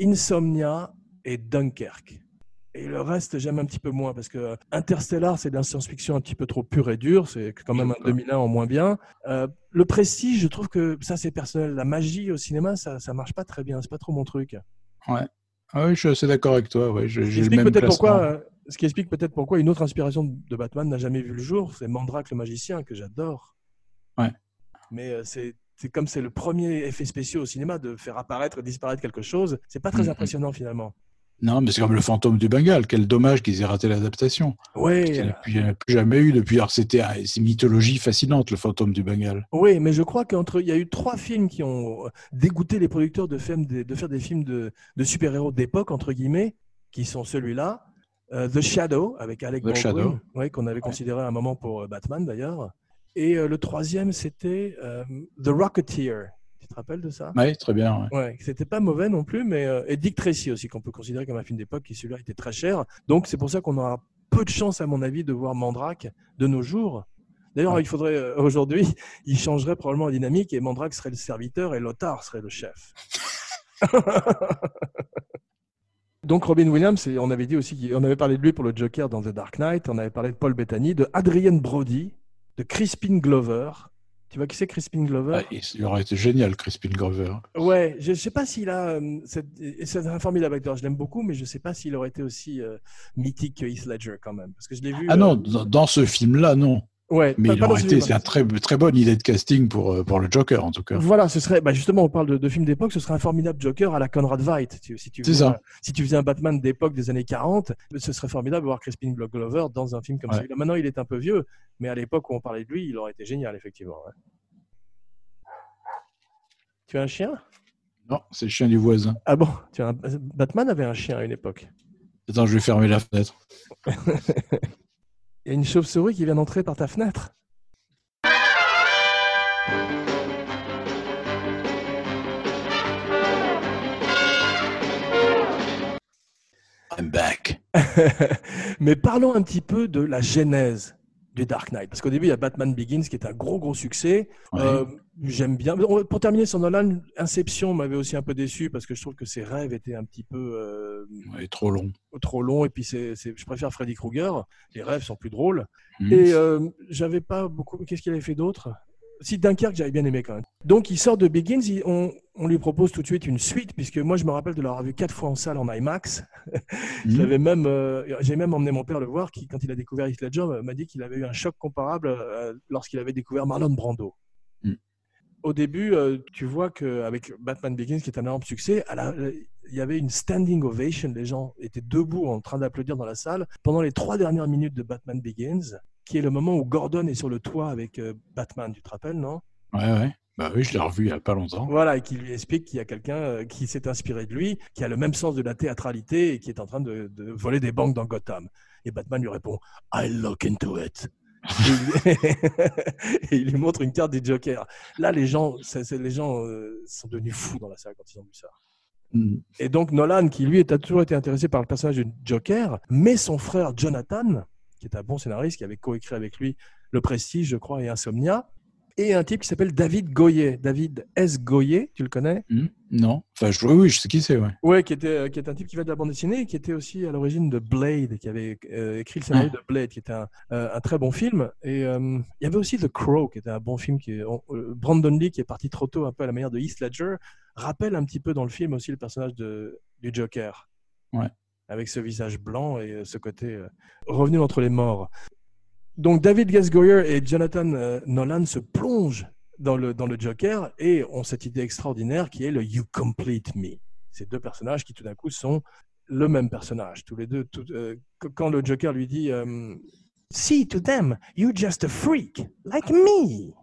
Insomnia et Dunkerque. Et le reste, j'aime un petit peu moins parce que Interstellar, c'est de la science-fiction un petit peu trop pure et dure. C'est quand même un D'accord. 2001 en moins bien. Euh, le prestige, je trouve que ça, c'est personnel. La magie au cinéma, ça, ça marche pas très bien. C'est pas trop mon truc. Ah oui, je suis assez d'accord avec toi. Ouais, j'ai le explique même pourquoi, euh, ce qui explique peut-être pourquoi une autre inspiration de Batman n'a jamais vu le jour. C'est Mandrake le magicien que j'adore. Ouais. Mais euh, c'est c'est comme c'est le premier effet spécial au cinéma de faire apparaître et disparaître quelque chose. C'est pas très Mhm. impressionnant finalement. Non, mais c'est comme le fantôme du Bengale. Quel dommage qu'ils aient raté l'adaptation. Ouais. Il n'y en a plus- jamais eu depuis. Alors, c'était une mythologie fascinante, le fantôme du Bengale. Oui, mais je crois qu'entre il y a eu trois films qui ont euh, dégoûté les producteurs de, films- de, de faire des films de, de super-héros d'époque entre guillemets, qui sont celui-là, euh, The Shadow avec Alec The Baldwin, Shadow. ouais, qu'on avait considéré à un moment pour euh, Batman d'ailleurs, et euh, le troisième c'était euh, The Rocketeer. Tu te rappelles de ça? Oui, très bien. ouais. Ouais, c'était pas mauvais non plus, mais euh, et Dick Tracy aussi qu'on peut considérer comme un film d'époque qui celui-là était très cher. Donc c'est pour ça qu'on aura peu de chance à mon avis de voir Mandrake de nos jours. D'ailleurs, Ouais. il faudrait euh, aujourd'hui, il changerait probablement la dynamique et Mandrake serait le serviteur et Lothar serait le chef. Donc Robin Williams, on avait dit aussi, qu'on- on avait parlé de lui pour le Joker dans The Dark Knight, on avait parlé de Paul Bettany, de Adrian Brody, de Crispin Glover. Tu vois qui c'est Crispin Glover? Ah, il aurait été génial, Crispin Glover. Ouais, je ne sais pas s'il a. euh, C'est un formidable acteur, je l'aime beaucoup, mais je ne sais pas s'il aurait été aussi euh, mythique que Heath Ledger quand même. Parce que je l'ai vu. Ah euh, non, dans, dans ce film-là, non. Ouais, Mais pas- il pas dans aurait ce été, film-là. c'est un très, très bonne idée de casting pour, euh, pour le Joker, en tout cas. Voilà, ce serait. Bah justement, on parle de, de films d'époque, ce serait un formidable Joker à la Conrad Veidt. Si tu C'est faisais ça. un- Si tu faisais un Batman d'époque des années 40, ce serait formidable de voir Crispin Glover dans un film comme Ouais. celui-là. Maintenant, il est un peu vieux, mais à l'époque où on parlait de lui, il aurait été génial, effectivement. ouais. Tu as un chien? Non, c'est le chien du voisin. Ah bon? Tu as un- Batman avait un chien à une époque. Attends, je vais fermer la fenêtre. Il y a une chauve-souris qui vient d'entrer par ta fenêtre. I'm back. Mais parlons un petit peu de la genèse du Dark Knight. Parce qu'au début, il y a Batman Begins qui est un gros, gros succès. Ouais. Euh, J'aime bien. Pour terminer sur Nolan, Inception m'avait aussi un peu déçu parce que je trouve que ses rêves étaient un petit peu euh, Ouais, trop long. trop longs. Et puis, c'est je préfère Freddy Krueger. Les rêves sont plus drôles. Mhm. Et euh, j'avais pas beaucoup. Qu'est-ce qu'il avait fait d'autre? Si Dunkerque, j'avais bien aimé quand même. Donc, il sort de Begins. il- on, on lui propose tout de suite une suite, puisque moi, je me rappelle de l'avoir vu quatre fois en salle en IMAX. Mhm. même, euh, j'ai même emmené mon père le voir, qui, quand il a découvert Heath Ledger, euh, m'a dit qu'il avait eu un choc comparable euh, lorsqu'il avait découvert Marlon Brando. Mm. Au début, euh, tu vois qu'avec Batman Begins, qui est un énorme succès, à la- il y avait une standing ovation. Les gens étaient debout en train d'applaudir dans la salle pendant les trois dernières minutes de Batman Begins, qui est le moment où Gordon est sur le toit avec euh, Batman. Tu te rappelles, non? Ouais, ouais. Bah oui, je l'ai revu il n'y a pas longtemps. voilà, et qui lui explique qu'il y a quelqu'un euh, qui s'est inspiré de lui, qui a le même sens de la théâtralité et qui est en train de, de voler des banques dans Gotham. Et Batman lui répond I look into it. et, il, et il lui montre une carte du Joker. Là, les gens, c'est- les gens euh, sont devenus fous dans la salle quand ils ont vu ça. Mhm. Et donc Nolan, qui lui a toujours été intéressé par le personnage du Joker, mais son frère Jonathan, qui est un bon scénariste, qui avait coécrit avec lui Le Prestige, je crois, et Insomnia, et un type qui s'appelle David Goyer. David S. Goyer, tu le connais? Hmm non. Enfin, je, oui, je sais qui c'est, ouais. Ouais, qui était, euh, qui est un type qui va de la bande dessinée et qui était aussi à l'origine de Blade, qui avait euh, écrit le scénario de Blade, qui était un, euh, un très bon film. Et euh, il y avait aussi The Crow, qui était un bon film. Qui, on- Brandon Lee, qui est parti trop tôt, un peu à la manière de Heath Ledger, rappelle un petit peu dans le film aussi le personnage de, du Joker. Ouais. Avec ce visage blanc et euh, ce côté euh, revenu entre les morts. Donc David Gaz Goyer et Jonathan euh, Nolan se plongent dans le, dans le Joker et ont cette idée extraordinaire qui est le You Complete Me. Ces deux personnages qui tout d'un coup sont le même personnage, tous les deux. tout- euh, quand le Joker lui dit euh, See to them, you're just a freak, like me.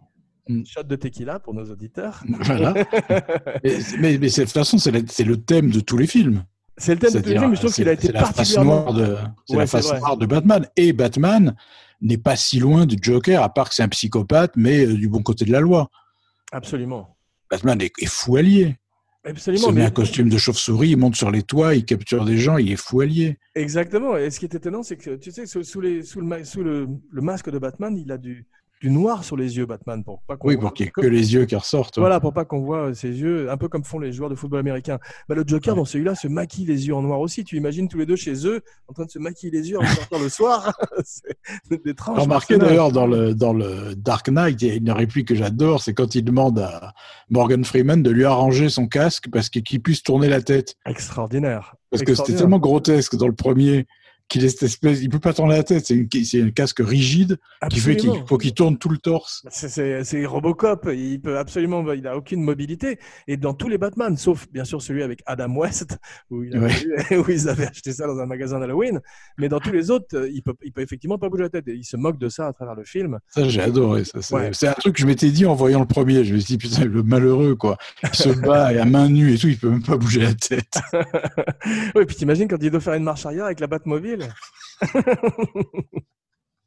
Mm. Shot de tequila pour nos auditeurs. Voilà. mais, mais, mais c'est- de toute façon, c'est le thème de tous les films. C'est le thème de films, mais je trouve qu'il a été c'est la face particulièrement. noire de, c'est Ouais, la face noire de Batman. Et Batman n'est pas si loin du Joker, à part que c'est un psychopathe, mais euh, du bon côté de la loi. Absolument. Batman est, est fou allié. Il Absolument. se met mais- un costume de chauve-souris, il monte sur les toits, il capture des gens, il est fou allié. Exactement. Et ce qui est étonnant, c'est que tu sais, sous, sous les, sous, le, ma- sous le, le masque de Batman, il a du, du noir sur les yeux, Batman, pour pas qu'on Oui, voit- pour qu'il n'y ait que les yeux qui ressortent. ouais. Voilà, pour pas qu'on voit ses yeux, un peu comme font les joueurs de football américain. Bah, le Joker, dans celui-là, se maquille les yeux en noir aussi. Tu imagines tous les deux chez eux, en train de se maquiller les yeux en sortant le soir. c'est des. Remarquez d'ailleurs dans le, dans le Dark Knight, il y a une réplique que j'adore, c'est quand il demande à Morgan Freeman de lui arranger son casque parce qu'il puisse tourner la tête. Extraordinaire. Parce que c'était tellement grotesque dans le premier qu'il est cette espèce, il peut pas tourner la tête, c'est un casque rigide qui fait qu'il faut qu'il tourne tout le torse. C'est- C'est Robocop, il peut absolument, il a aucune mobilité. Et dans tous les Batman, sauf bien sûr celui avec Adam West, où, il avait- où ils avaient acheté ça dans un magasin d'Halloween, mais dans tous les autres, euh, il peut, il peut effectivement pas bouger la tête. Et il se moque de ça à travers le film. Ça, j'ai adoré. ça. C'est Ouais. c'est un truc que je m'étais dit en voyant le premier. Je me suis dit, putain, le malheureux, quoi. Il se bat et à main nue et tout, il peut même pas bouger la tête. oui, puis t'imagines quand il doit faire une marche arrière avec la Batmobile.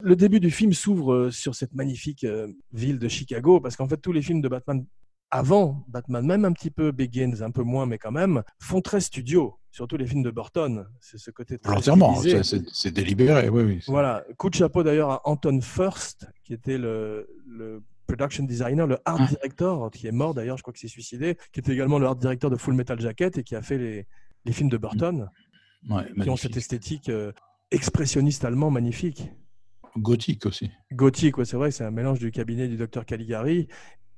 Le début du film s'ouvre euh, sur cette magnifique euh, ville de Chicago, parce qu'en fait, tous les films de Batman avant Batman, même un petit peu Begins, un peu moins, mais quand même, font très studio, surtout les films de Burton. C'est ce côté très Entièrement, c'est délibéré, oui, oui. Voilà, coup de chapeau d'ailleurs à Anton First, qui était le, le production designer, le art Ah. director, qui est mort d'ailleurs, je crois qu'il s'est suicidé, qui était également le art director de Full Metal Jacket et qui a fait les, les films de Burton, Ouais, qui ont cette esthétique euh, expressionniste allemand magnifique. Gothique aussi. Gothique, ouais, c'est vrai, c'est un mélange du cabinet du docteur Caligari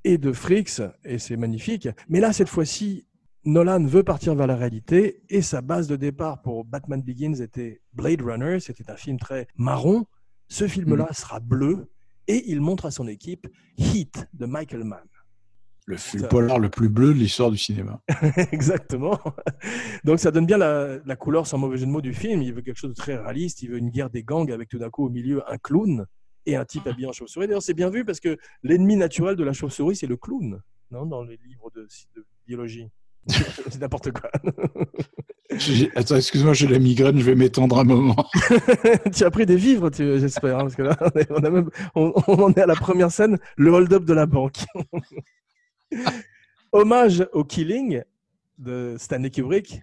et de Fricks, et c'est magnifique. Mais là, cette fois-ci, Nolan veut partir vers la réalité, et sa base de départ pour Batman Begins était Blade Runner, c'était un film très marron. Ce film-là sera bleu, et il montre à son équipe Heat de Michael Mann. Le, polar le plus bleu de l'histoire du cinéma. Exactement. Donc ça donne bien la, la couleur, sans mauvais jeu de mots, du film. Il veut quelque chose de très réaliste. Il veut une guerre des gangs avec tout d'un coup au milieu un clown et un type habillé en chauve-souris. D'ailleurs, c'est bien vu parce que l'ennemi naturel de la chauve-souris, c'est le clown, non Dans les livres de, de biologie. c'est n'importe quoi. Attends, excuse-moi, j'ai la migraine, je vais m'étendre un moment. tu as pris des vivres, j'espère, hein, parce que là, on, est- on a même- on- on en est à la première scène, le hold-up de la banque. Hommage au Killing de Stanley Kubrick.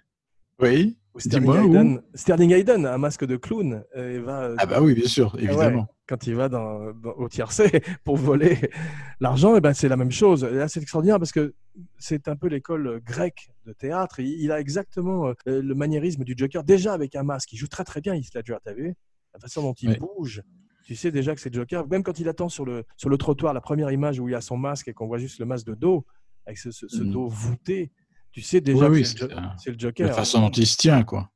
Oui. où Sterling où Hayden, Sterling Hayden, un masque de clown, euh, et va, Ah bah oui, bien sûr, Ouais, évidemment. quand il va dans, dans- au tiercé pour voler l'argent, et ben c'est la même chose. Et là, c'est extraordinaire parce que c'est un peu l'école grecque de théâtre. Il, il a exactement euh, le maniérisme du Joker, déjà avec un masque. Il joue très très bien, Heath Ledger, t'as vu? La façon dont il bouge. Tu sais déjà que c'est Joker. Même quand il attend sur le, sur le trottoir, la première image où il a son masque et qu'on voit juste le masque de dos, avec ce, ce- ce Mhm. dos voûté, tu sais déjà Oui, oui, que c'est le, euh, Joker. La façon dont il se tient, quoi.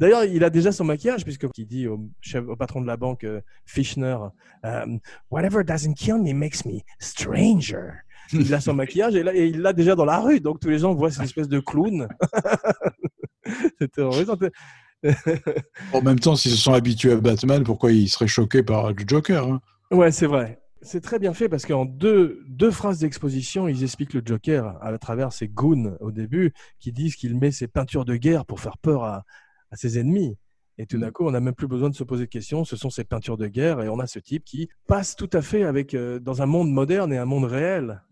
D'ailleurs, il a déjà son maquillage, puisque il dit au, chef, au patron de la banque, euh, Fischner, um, Whatever doesn't kill me makes me stranger. Il a son maquillage et, là, et il l'a déjà dans la rue, donc tous les gens voient cette espèce de clown. C'est terrorisant. En même temps, s'ils se sont habitués à Batman, pourquoi ils seraient choqués par le Joker hein? Ouais, c'est vrai. C'est très bien fait parce qu'en deux, deux phrases d'exposition, ils expliquent le Joker à travers ses goons au début, qui disent qu'il met ses peintures de guerre pour faire peur à, à ses ennemis. Et tout d'un coup, on n'a même plus besoin de se poser de questions. Ce sont ces peintures de guerre et on a ce type qui passe tout à fait avec euh, dans un monde moderne et un monde réel.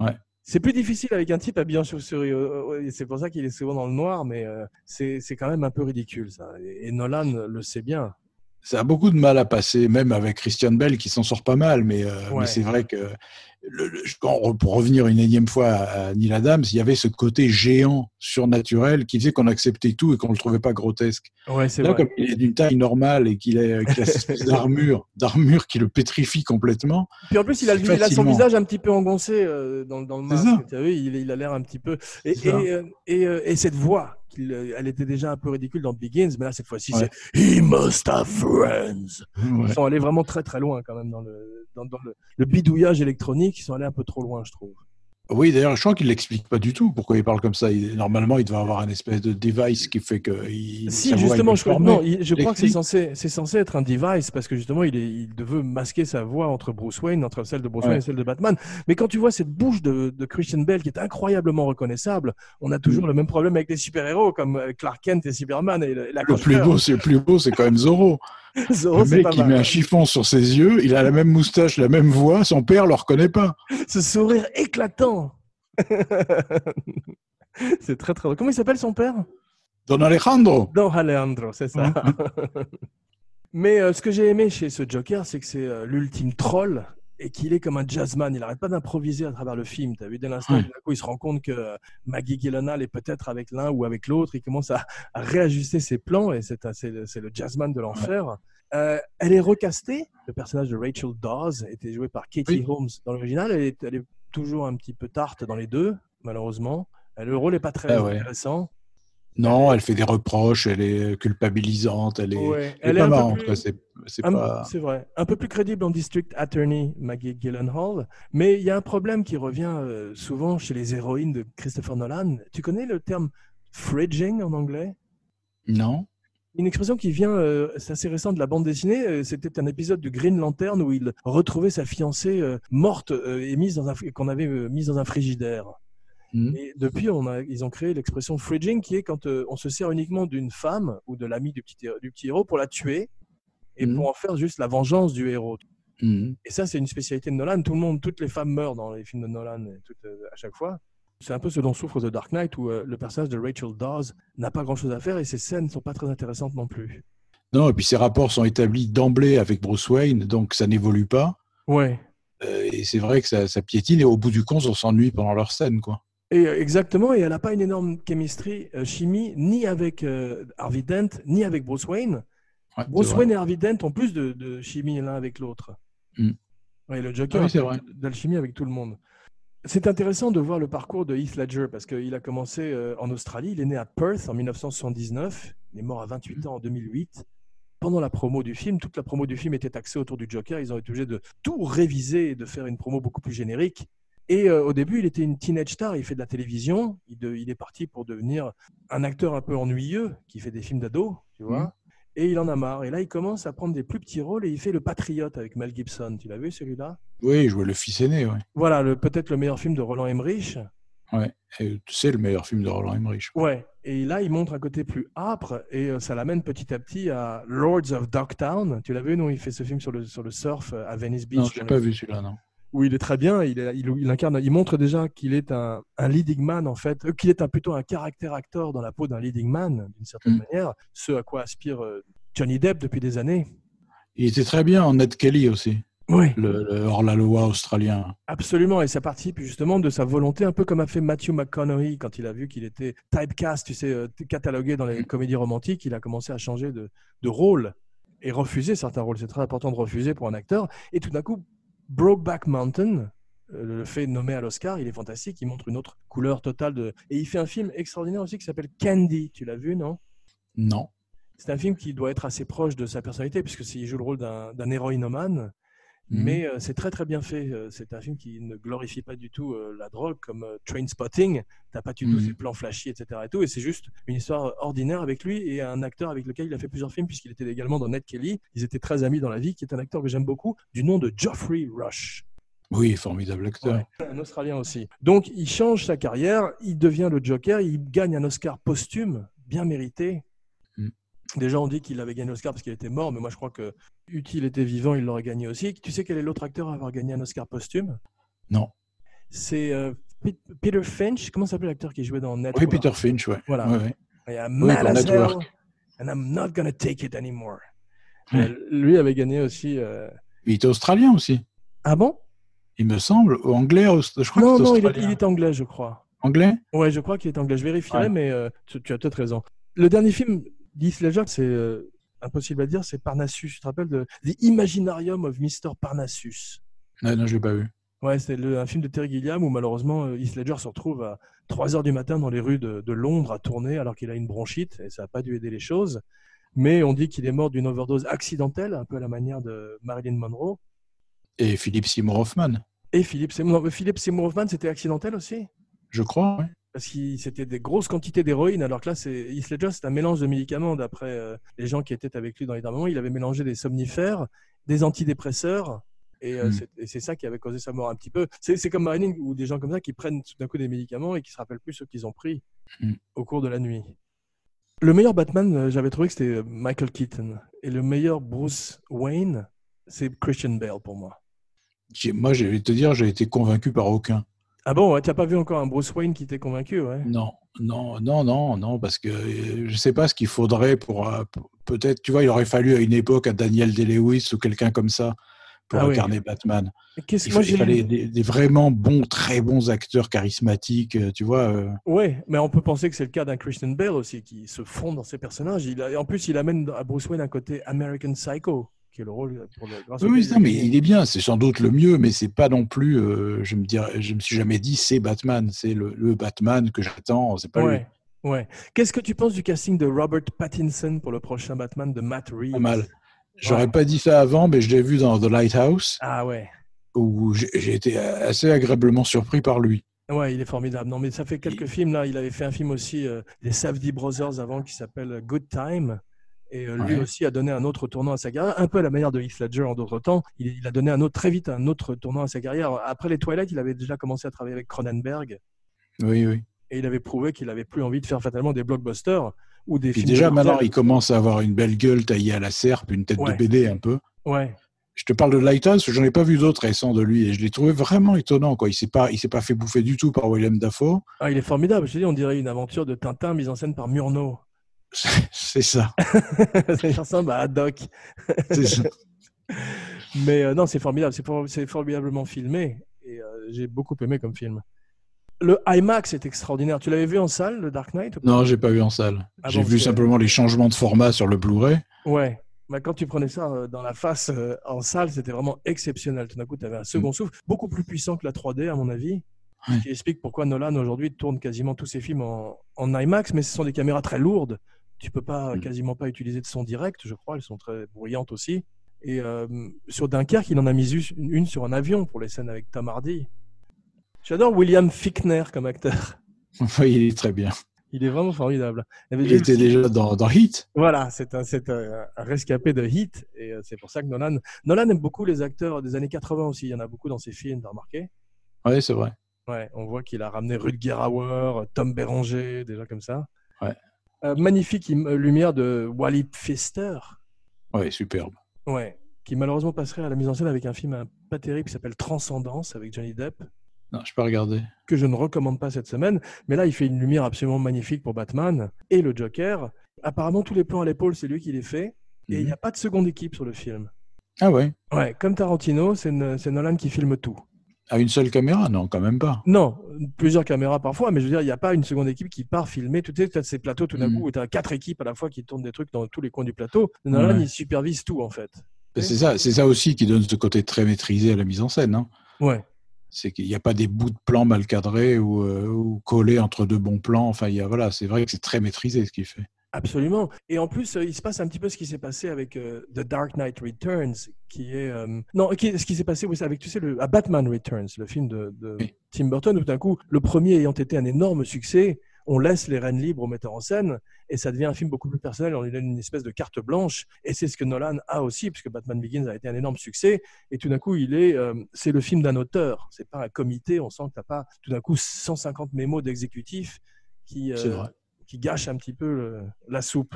Ouais. C'est plus difficile avec un type habillé en chauve-souris. Euh, euh, C'est pour ça qu'il est souvent dans le noir, mais euh, c'est quand même un peu ridicule ça. Et, et Nolan le sait bien. ça a beaucoup de mal à passer, même avec Christian Bell qui s'en sort pas mal, mais, euh, Ouais. mais c'est vrai que le- le- quand- pour revenir une énième fois à, Neil Adams, il y avait ce côté géant surnaturel qui faisait qu'on acceptait tout et qu'on le trouvait pas grotesque. Ouais, Là, vrai. comme il est d'une taille normale et qu'il a cette espèce d'armure, d'armure qui le pétrifie complètement, Puis en plus, il a, il son visage un petit peu engoncé euh, dans, dans le masque. as vu, il, il a l'air un petit peu. Et, euh, et, euh, et cette voix, elle était déjà un peu ridicule dans Begins, mais là, cette fois-ci, Ouais. c'est He must have friends. ouais. Ils sont allés vraiment très très loin quand même dans le, dans, dans le, le bidouillage électronique. Ils sont allés un peu trop loin, je trouve. Oui, d'ailleurs, je crois qu'il l'explique pas du tout pourquoi il parle comme ça. Il- normalement, il devait avoir un espèce de device qui fait que il, Si, justement, je, crois- déformée. non, il- je crois que c'est censé, c'est censé être un device parce que justement, il, est, il veut masquer sa voix entre Bruce Wayne, entre celle de Bruce Ouais. Wayne et celle de Batman. Mais quand tu vois cette bouche de, de Christian Bale qui est incroyablement reconnaissable, on a toujours le même problème avec les super-héros comme euh, Clark Kent et Superman et, le- et la Le plus beau, c'est le plus beau, c'est quand même Zorro. Zorro, le c'est mec, pas il mal, met un chiffon sur ses yeux, il a la même moustache, la même voix, son père le reconnaît pas. Ce sourire éclatant. c'est très très. Comment il s'appelle son père? Don Alejandro. Don Alejandro, c'est ça. Mais euh, ce que j'ai aimé chez ce Joker, c'est que c'est euh, l'ultime troll et qu'il est comme un jazzman. Il n'arrête pas d'improviser à travers le film. Tu as vu dès l'instant Ouais. coup, il se rend compte que euh, Maggie Gyllenhaal est peut-être avec l'un ou avec l'autre. Il commence à, à réajuster ses plans et c'est le, jazzman de l'enfer. Euh, elle est recastée. Le personnage de Rachel Dawes était joué par Katie Oui. Holmes dans l'original. Elle est, elle est toujours un petit peu tarte dans les deux, malheureusement. Euh, Le rôle n'est pas très Ah ouais. Non, elle fait des reproches, elle est culpabilisante, elle est, Ouais, elle elle est est pas marrante. C'est pas. Vrai. Un peu plus crédible en District Attorney, Maggie Gyllenhaal. Mais il y a un problème qui revient euh, souvent chez les héroïnes de Christopher Nolan. Tu connais le terme fridging en anglais? Non. Une expression qui vient, euh, c'est assez récent de la bande dessinée. euh, C'était un épisode du Green Lantern où il retrouvait sa fiancée euh, morte et mise dans un qu'on avait mise dans un frigidaire. Et depuis, on a, ils ont créé l'expression fridging, qui est quand euh, on se sert uniquement d'une femme ou de l'ami du petit, héros- du petit héros pour la tuer et Mhm. pour en faire juste la vengeance du héros. Mhm. Et ça, c'est une spécialité de Nolan. Tout le monde, toutes les femmes meurent dans les films de Nolan et toutes, euh, à chaque fois. C'est un peu ce dont souffre The Dark Knight, où euh, le personnage de Rachel Dawes n'a pas grand-chose à faire et ses scènes ne sont pas très intéressantes non plus. Non, et puis ses rapports sont établis d'emblée avec Bruce Wayne, donc ça n'évolue pas. Ouais. Euh, et c'est vrai que ça, ça piétine, et au bout du compte, on s'ennuie pendant leur scène. Quoi. Et euh, exactement, et elle n'a pas une énorme chemistry, euh, chimie, ni avec euh, Harvey Dent, ni avec Bruce Wayne. Ouais, Bruce. Wayne et Harvey Dent ont plus de, de chimie l'un avec l'autre. Mm. Ouais, le Joker Ah oui, d'alchimie avec tout le monde. C'est intéressant de voir le parcours de Heath Ledger parce qu'il a commencé en Australie. Il est né à Perth en 1979. Il est mort à 28 ans en 2008. Pendant la promo du film, toute la promo du film était axée autour du Joker. Ils ont été obligés de tout réviser et de faire une promo beaucoup plus générique. Et euh, au début, il était une teenage star. Il fait de la télévision. Il, de- il est parti pour devenir un acteur un peu ennuyeux qui fait des films d'ados, tu vois. Mhm. Et il en a marre. Et là, il commence à prendre des plus petits rôles et il fait Le Patriote avec Mel Gibson. Tu l'as vu celui-là? Oui, il jouait le fils aîné, ouais. Voilà, peut-être le meilleur film de Roland Emmerich. ouais. Et C'est le meilleur film de Roland Emmerich. Ouais. Et là, il montre un côté plus âpre et euh, ça l'amène petit à petit à Lords of Dogtown. Tu l'as vu, non? Il fait ce film sur le, sur le surf euh, à Venice Beach. Non, je l'ai pas vu celui-là, non. Où il est très bien. Il, est- il, il incarne, il montre déjà qu'il est un, un leading man en fait, euh, qu'il est un, plutôt un caractère acteur dans la peau d'un leading man d'une certaine Mm. manière. Ce à quoi aspire euh, Johnny Depp depuis des années. Il était très bien en Ned Kelly aussi, Oui, le, le hors-la-loi australien. absolument. Et ça participe justement de sa volonté, un peu comme a fait Matthew McConaughey quand il a vu qu'il était typecast, tu sais, euh, catalogué dans les Mm. comédies romantiques. Il a commencé à changer de, de rôle et refuser certains rôles. C'est très important de refuser pour un acteur. Et tout d'un coup, Brokeback Mountain, euh, le fait de nommer à l'Oscar, il est fantastique. Il montre une autre couleur totale de. Et il fait un film extraordinaire aussi qui s'appelle Candy. Tu l'as vu, non? Non. C'est un film qui doit être assez proche de sa personnalité puisque il joue le rôle d'un d'un héroïnomane. Mhm. Mais euh, c'est très très bien fait. Euh, C'est un film qui ne glorifie pas du tout euh, la drogue comme euh, Trainspotting. T'as pas du tout Mhm. ces plans flashy, etc. Et, tout, et c'est juste une histoire ordinaire avec lui et un acteur avec lequel il a fait plusieurs films puisqu'il était également dans Ned Kelly. Ils étaient très amis dans la vie, qui est un acteur que j'aime beaucoup, du nom de Geoffrey Rush. Oui, formidable acteur. Ouais, un Australien aussi. Donc il change sa carrière, il devient le Joker, il gagne un Oscar posthume, bien mérité. Mm. Déjà, on dit qu'il avait gagné l'Oscar parce qu'il était mort, mais moi je crois que Utile était vivant, il l'aurait gagné aussi. Tu sais quel est l'autre acteur à avoir gagné un Oscar posthume? Non. C'est euh, Pe- Peter Finch. Comment s'appelle l'acteur qui jouait dans Network? Oui, Peter Finch, ouais. Voilà. Ouais, ouais. Il y a Oui, Mad hell, Network. and I'm not gonna take it anymore. Ouais. Euh, lui avait gagné aussi. euh, Il était australien aussi, Ah bon? Il me semble. Anglais, je crois Non, non, il est, australien. il est anglais, je crois. Anglais? Ouais, je crois qu'il est anglais. Je vérifierai, Ouais. mais tu, tu as peut-être raison. Le dernier film d'Heath Ledger, c'est impossible à dire, c'est Parnassus. Tu te rappelles de The Imaginarium of Mr. Parnassus? Ouais, Non, je l'ai pas vu. Ouais, c'est un film de Terry Gilliam où malheureusement euh, Heath Ledger se retrouve à 3 heures du matin dans les rues de, de Londres à tourner alors qu'il a une bronchite et ça n'a pas dû aider les choses. Mais on dit qu'il est mort d'une overdose accidentelle, un peu à la manière de Marilyn Monroe. Et Philippe Seymour Hoffman, Et Philippe Seymour, non, Philippe Seymour Hoffman, c'était accidentel aussi? Je crois. ouais. Parce que c'était des grosses quantités d'héroïne, alors que là, c'est Heath Ledger, c'est un mélange de médicaments. D'après euh, les gens qui étaient avec lui dans les derniers moments, il avait mélangé des somnifères, des antidépresseurs, et euh, Mm. c'est- et c'est ça qui avait causé sa mort un petit peu. C'est comme Marilyn ou des gens comme ça qui prennent tout d'un coup des médicaments et qui se rappellent plus ceux qu'ils ont pris Mm. au cours de la nuit. Le meilleur Batman, euh, j'avais trouvé que c'était Michael Keaton, et le meilleur Bruce Wayne, c'est Christian Bale pour moi. J'ai- Moi, je vais te dire, j'ai été convaincu par aucun. Ah bon, ouais, tu n'as pas vu encore un Bruce Wayne qui t'ait convaincu, ouais? Non, non, non, non, non, parce que euh, je sais pas ce qu'il faudrait pour, euh, pour- peut-être, tu vois, il aurait fallu à une époque à Daniel Day-Lewis ou quelqu'un comme ça pour Ah oui. incarner Batman. Qu'est-ce Il, moi il fallait des, des vraiment bons, très bons acteurs charismatiques, euh, tu vois. euh. Ouais, mais on peut penser que c'est le cas d'un Christian Bale aussi, qui se fond dans ses personnages. Il a- en plus, il amène à Bruce Wayne un côté American Psycho, qui est le rôle pour le, grâce Oui, non, mais il est bien, c'est sans doute le mieux, mais c'est pas non plus. euh, je me dirais, je me suis jamais dit c'est Batman, c'est le, le Batman que j'attends, c'est pas lui. Ouais. Qu'est-ce que tu penses du casting de Robert Pattinson pour le prochain Batman de Matt Reeves? Pas mal. J'aurais Ouais. pas dit ça avant, mais je l'ai vu dans The Lighthouse, Ah ouais. où j'ai été assez agréablement surpris par lui. Ouais, il est formidable. Non, mais ça fait quelques films là. Il avait fait un film aussi, euh, les Safdie Brothers avant, qui s'appelle Good Time. Et euh, lui Ouais. aussi a donné un autre tournant à sa carrière, un peu à la manière de Heath Ledger en d'autres temps. Il, il a donné un autre, très vite un autre tournant à sa carrière. Après les Twilight, il avait déjà commencé à travailler avec Cronenberg. Oui, oui. Et il avait prouvé qu'il avait plus envie de faire fatalement des blockbusters ou des Puis films. déjà, de maintenant, il commence à avoir une belle gueule taillée à la serpe, une tête Ouais. de BD un peu. Ouais. Je te parle de Lighthouse, j'en ai pas vu d'autres récents de lui, et je l'ai trouvé vraiment étonnant. Quoi. Il s'est pas, il s'est pas fait bouffer du tout par William Dafoe. Ah, il est formidable. Je te dis, on dirait une aventure de Tintin mise en scène par Murnau. C'est ça. ça ressemble à Haddock. c'est ça. Mais euh, non, c'est formidable. C'est for- c'est formidablement filmé. Et euh, j'ai beaucoup aimé comme film. Le IMAX est extraordinaire. Tu l'avais vu en salle, le Dark Knight Non, j'ai pas vu en salle. Ah j'ai bon, vu simplement les changements de format sur le Blu-ray. Ouais. Bah, quand tu prenais ça euh, dans la face en salle, c'était vraiment exceptionnel. Tout d'un coup, tu avais un second souffle, beaucoup plus puissant que la 3D, à mon avis. Ouais. Ce qui explique pourquoi Nolan aujourd'hui tourne quasiment tous ses films en, en IMAX, mais ce sont des caméras très lourdes. Tu peux pas Mm. quasiment pas utiliser de son direct, je crois. Elles sont très bruyantes aussi. Et euh, sur Dunkerque, il en a mis une, sur un avion pour les scènes avec Tom Hardy. J'adore William Fickner comme acteur. Oui, il est très bien. Il est vraiment formidable. Il, était déjà dans, dans Heat. voilà, c'est un, un, un rescapé de hit. Et euh, c'est pour ça que Nolan, Nolan aime beaucoup les acteurs des années 80 aussi. Il y en a beaucoup dans ses films, t'as remarqué? Oui, c'est vrai. Ouais, on voit qu'il a ramené Rutger Hauer, Tom des gens comme ça. Ouais. Euh, magnifique im- lumière de Wally Pfister, Oui, superbe. ouais, qui malheureusement passerait à la mise en scène avec un film pas terrible qui s'appelle Transcendance avec Johnny Depp, Non, je peux regarder. que je ne recommande pas cette semaine. Mais là, il fait une lumière absolument magnifique pour Batman et le Joker. Apparemment, tous les plans à l'épaule, c'est lui qui les fait. Et il Mhm. n'y a pas de seconde équipe sur le film. Ah ouais. Ouais, comme Tarantino, c'est Nolan qui filme tout. À une seule caméra? Non, quand même pas. Non, plusieurs caméras parfois, mais je veux dire, il n'y a pas une seconde équipe qui part filmer. Tu sais, ces plateaux tout d'un Mhm. coup où tu as quatre équipes à la fois qui tournent des trucs dans tous les coins du plateau. Nolan, Ouais. il supervise tout en fait. C'est ça, c'est ça aussi qui donne ce côté très maîtrisé à la mise en scène. hein. Ouais. C'est qu'il n'y a pas des bouts de plans mal cadrés ou, euh, ou collés entre deux bons plans. Enfin, il y a, voilà, c'est vrai que c'est très maîtrisé ce qu'il fait. Absolument. Et en plus, euh, il se passe un petit peu ce qui s'est passé avec euh, The Dark Knight Returns, qui est euh, non, qui- ce qui s'est passé oui, avec tu sais le à Batman Returns, le film de. Tim Burton, où tout d'un coup, le premier ayant été un énorme succès, on laisse les rênes libres au metteur en scène et ça devient un film beaucoup plus personnel. On lui donne une espèce de carte blanche et c'est ce que Nolan a aussi, puisque Batman Begins a été un énorme succès et tout d'un coup, il est, euh, c'est le film d'un auteur. C'est pas un comité. On sent que t'as pas tout d'un coup 150 mémos d'exécutifs qui C'est euh, vrai. Qui gâchent un petit peu le- la soupe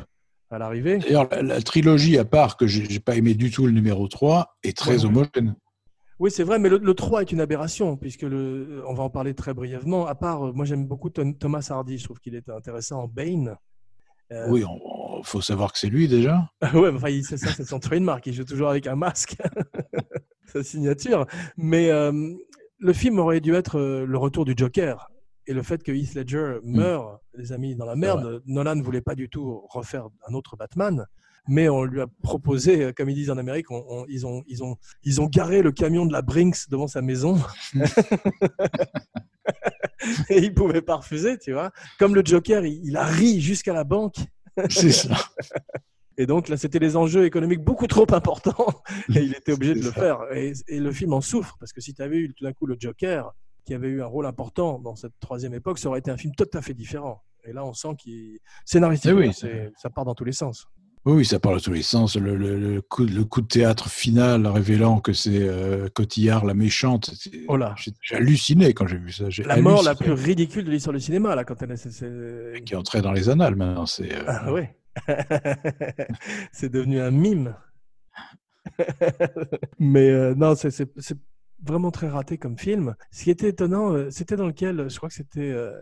à l'arrivée. D'ailleurs, la, la trilogie, à part que j'ai pas aimé du tout le numéro 3, est très Ouais. homogène. Oui, c'est vrai, mais le, le 3 est une aberration, puisque le, on va en parler très brièvement. À part, euh, moi j'aime beaucoup Thomas Hardy, je trouve qu'il est intéressant en Bane. Euh, Oui, Bon, faut savoir que c'est lui déjà. Mais enfin, il- c'est ça, c'est son trademark. Il joue toujours avec un masque, sa signature. Mais euh, le film aurait dû être euh, le retour du Joker. Et le fait que Heath Ledger meure, les amis, dans la merde, Nolan ne voulait pas du tout refaire un autre Batman. Mais on lui a proposé, euh, comme ils disent en Amérique, on- on- ils, ont, ils, ont, ils ont garé le camion de la Brinks devant sa maison. Et il pouvait pas refuser, tu vois. Comme le Joker, il, il a ri jusqu'à la banque. C'est ça. Et donc là, c'était des enjeux économiques beaucoup trop importants et il était obligé de le ça. faire. Et, et le film en souffre parce que si tu avais eu tout d'un coup le Joker qui avait eu un rôle important dans cette troisième époque, ça aurait été un film tout à fait différent. Et là, on sent qu'il scénaristiquement, Eh oui. ça part dans tous les sens. Oui, oui, ça parle dans tous les sens. Le, le- le coup, le coup de théâtre final révélant que c'est euh, Cotillard la méchante. Oh là. J'ai halluciné quand j'ai vu ça. La mort la plus ridicule de l'histoire du cinéma, là, quand elle est. Qui est entré dans les annales maintenant. C'est euh, Ah ouais. c'est devenu un mime. Mais euh, non, c'est vraiment très raté comme film. Ce qui était étonnant, euh, c'était dans lequel, je crois que c'était. euh,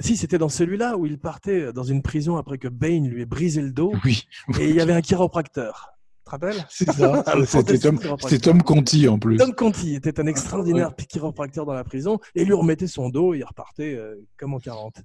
Si, c'était dans celui-là où il partait dans une prison après que Bane lui ait brisé le dos oui, et il y avait un chiropracteur. Tu te rappelles? C'est ça. C'était Tom, Conti en plus. Tom Conti était un extraordinaire chiropracteur dans la prison et il lui remettait son dos et il repartait euh, comme en 40.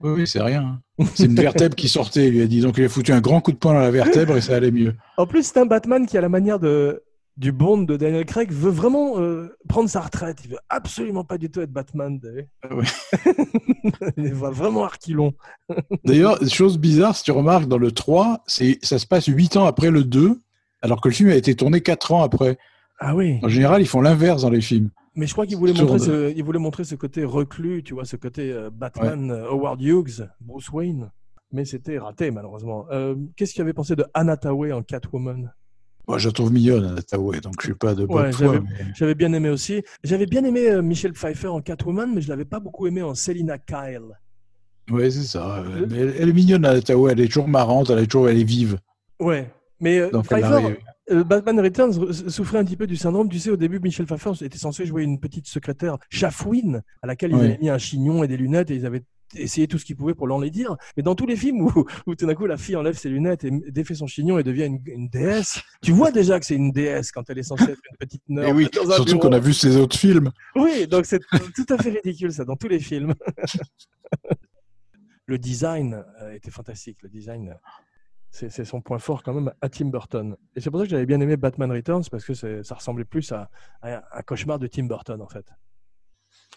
Oui, oui, c'est rien. hein. C'est une vertèbre qui sortait, il lui a dit. Donc il a foutu un grand coup de poing dans la vertèbre et ça allait mieux. En plus, c'est un Batman qui, à la manière de, du Bond de Daniel Craig, veut vraiment euh, prendre sa retraite. Il veut absolument pas du tout être Batman. Ah il va vraiment arquilon. D'ailleurs, chose bizarre, si tu remarques, dans le 3, c'est, ça se passe 8 ans après le 2, alors que le film a été tourné 4 ans après. Ah oui. En général, ils font l'inverse dans les films. Mais je crois qu'il voulait, montrer ce, il voulait montrer ce côté reclus, tu vois, ce côté euh, Batman, euh, Howard Hughes, Bruce Wayne. Mais c'était raté, malheureusement. Euh, Qu'est-ce que tu avais pensé de Anna Tawai en Catwoman? Moi, je la trouve mignonne, Tawai, donc je suis pas de bonne Ouais, foi. j'avais- mais- bien aimé aussi. J'avais bien aimé euh, Michelle Pfeiffer en Catwoman, mais je l'avais pas beaucoup aimé en Selina Kyle. Ouais, c'est ça. elle, elle est mignonne, Tawai, elle est toujours marrante, elle est toujours, elle est vive. Ouais. Mais euh, Donc Pfeiffer. Euh, Batman Returns re- souffrait un petit peu du syndrome. Tu sais, au début, Michel Pfeiffer était censé jouer une petite secrétaire chafouine à laquelle ils Ouais. avaient mis un chignon et des lunettes et ils avaient essayé tout ce qu'ils pouvaient pour l'enlaidir. Mais dans tous les films où, où tout d'un coup la fille enlève ses lunettes et défait son chignon et devient une, une déesse, tu vois déjà que c'est une déesse quand elle est censée être une petite Et nerd. Oui, surtout qu'on a vu ses autres films. Oui, donc c'est tout à fait ridicule ça, dans tous les films. le design euh, était fantastique. Le design, c'est son point fort quand même à Tim Burton. Et c'est pour ça que j'avais bien aimé Batman Returns parce que ça ressemblait plus à, à un cauchemar de Tim Burton en fait.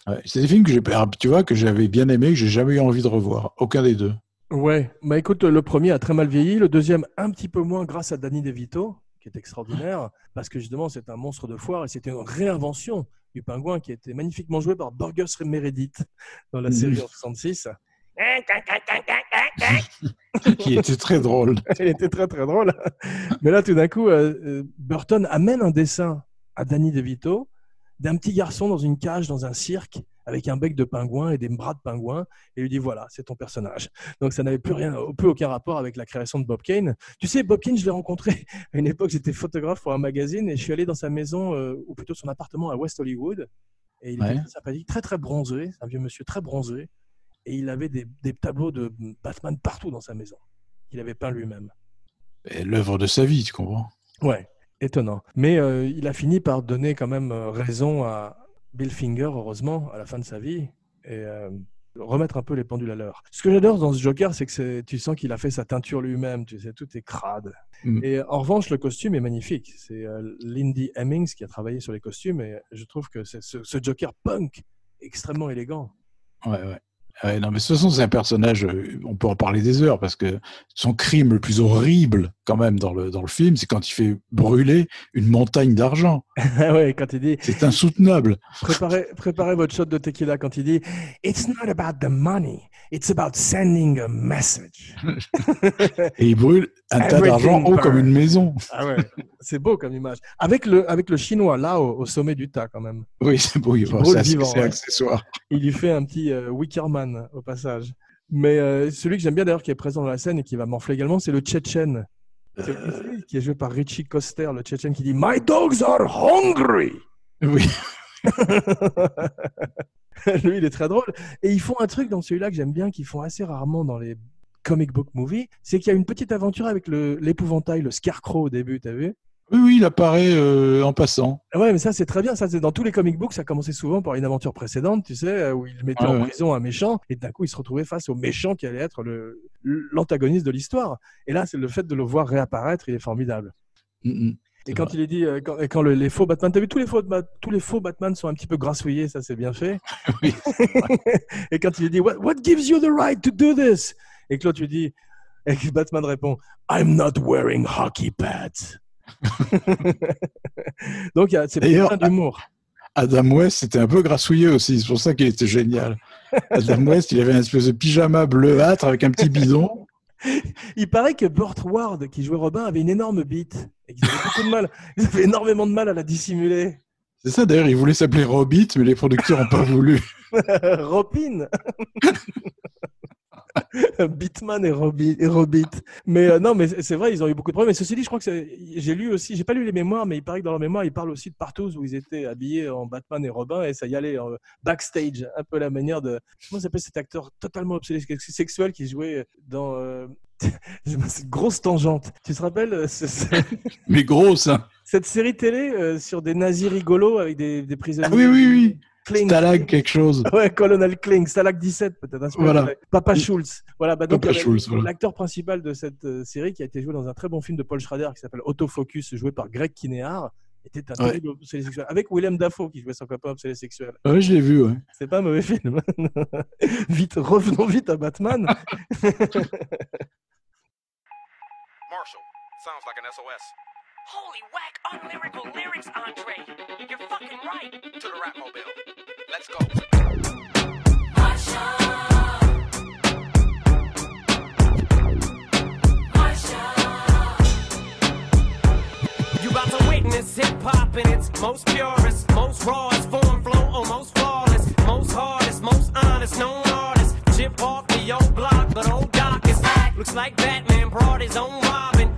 Ouais, c'est des films que j'ai, tu vois, que j'avais bien aimé, que j'ai jamais eu envie de revoir. Aucun des deux. Ouais, bah écoute, le premier a très mal vieilli, le deuxième un petit peu moins grâce à Danny DeVito, qui est extraordinaire, parce que justement c'est un monstre de foire et c'était une réinvention du pingouin qui était magnifiquement joué par Burgess Meredith dans la série en 66. qui était très drôle. Il était très très drôle. Mais là, tout d'un coup, euh, euh, Burton amène un dessin à Danny DeVito d'un petit garçon dans une cage, dans un cirque, avec un bec de pingouin et des bras de pingouin, et lui dit voilà, c'est ton personnage. Donc ça n'avait plus rien, plus aucun rapport avec la création de Bob Kane. Tu sais, Bob Kane, je l'ai rencontré à une époque, j'étais photographe pour un magazine, et je suis allé dans sa maison, euh, ou plutôt son appartement à West Hollywood, et il était Ouais. très sympathique, très très bronzé, un vieux monsieur très bronzé, et il avait des, des tableaux de Batman partout dans sa maison, qu'il avait peint lui-même. Et L'œuvre de sa vie, tu comprends? Ouais, étonnant. Mais euh, il a fini par donner quand même euh, raison à Bill Finger, heureusement, à la fin de sa vie, et euh, remettre un peu les pendules à l'heure. Ce que j'adore dans ce Joker, c'est que tu sens qu'il a fait sa teinture lui-même, tu sais, tout est crade. Mm. Et en revanche, le costume est magnifique. C'est euh, Lindy Hemmings qui a travaillé sur les costumes, et je trouve que c'est ce, ce Joker punk extrêmement élégant. Ouais, ouais. Ouais, non, mais de toute façon, c'est un personnage, euh, on peut en parler des heures, parce que son crime le plus horrible, quand même, dans le, dans le film, c'est quand il fait brûler une montagne d'argent. ouais, quand il dit C'est insoutenable. préparez, préparez votre shot de tequila, quand il dit It's not about the money, it's about sending a message. Et il brûle un tas d'argent haut comme une maison. Ah ouais, c'est beau comme image. Avec le, avec le chinois là au, au sommet du tas quand même. Oui, c'est beau, c'est accessoire. Il lui fait un petit euh, Wickerman au passage. Mais euh, celui que j'aime bien d'ailleurs qui est présent dans la scène et qui va morfler également, c'est le Tchétchène. C'est- Qui est joué par Richie Koster, le Tchétchène qui dit My dogs are hungry. Oui. Lui, il est très drôle. Et ils font un truc dans celui-là que j'aime bien, qu'ils font assez rarement dans les comic book movie, c'est qu'il y a une petite aventure avec le- l'épouvantail, le Scarecrow au début, t'as vu? Oui, oui, il apparaît euh, en passant. Ouais, mais ça c'est très bien. Ça, c'est dans tous les comic books, ça commençait souvent par une aventure précédente, tu sais, où il mettait Ouais, en ouais. prison un méchant, et d'un coup il se retrouvait face au méchant qui allait être le l'antagoniste de l'histoire. Et là, c'est le fait de le voir réapparaître, il est formidable. Mm, mm. Et quand vrai. il est dit, euh, quand, et quand le- les faux Batman, t'as vu tous les faux, tous les faux Batman sont un petit peu grassouillés, ça c'est bien fait. Oui. et quand il est dit, what, what gives you the right to do this? Et l'autre lui dit, et Batman répond, I'm not wearing hockey pads. Donc c'est plein d'humour. Adam West, c'était un peu grassouillé aussi. C'est pour ça qu'il était génial. Adam West, il avait une espèce de pyjama bleuâtre avec un petit bidon. Il paraît que Burt Ward, qui jouait Robin, avait une énorme bite. Et qu'ils avaient beaucoup de mal. Ils avaient énormément de mal à la dissimuler. C'est ça, d'ailleurs, il voulait s'appeler Robit, mais les producteurs n'ont pas voulu. Robin Bitman et, Robi- et Robit. Mais euh, non, mais c'est vrai, ils ont eu beaucoup de problèmes. Mais ceci dit, je crois que j'ai lu aussi, j'ai pas lu les mémoires, mais il paraît que dans leur mémoire, ils parlent aussi de partout où ils étaient habillés en Batman et Robin et ça y allait en backstage, un peu la manière de. Comment s'appelle cet acteur totalement obsédé sexuel qui jouait dans. euh, C'est une grosse tangente. Tu te rappelles euh, ce- ce- Mais grosse, hein. cette série télé euh, sur des nazis rigolos avec des, des prisonniers Ah oui, oui, oui. Kling. Stalag quelque chose. Ouais, Colonel Kling, Stalag 17 peut-être. Voilà. Papa Schultz. Voilà, bah donc voilà. l'acteur principal de cette euh, série qui a été joué dans un très bon film de Paul Schrader qui s'appelle Autofocus, joué par Greg Kinnear, était un Ouais. terrible obsédé sexuel. Avec Willem Dafoe qui jouait son copain obsédé sexuel. Ouais, je l'ai vu, ouais. C'est pas un mauvais film. vite, revenons vite à Batman. Marshall, sounds like an SOS. Holy whack, unlyrical lyrics, Andre. You're fucking right. To the rap mobile. Let's go. You about to witness hip hop in its most purest, most rawest form, flow, oh, most flawless, most hardest, most honest, known artist. Chip off the old block, but old Doc is back. Looks like Batman brought his own Robin.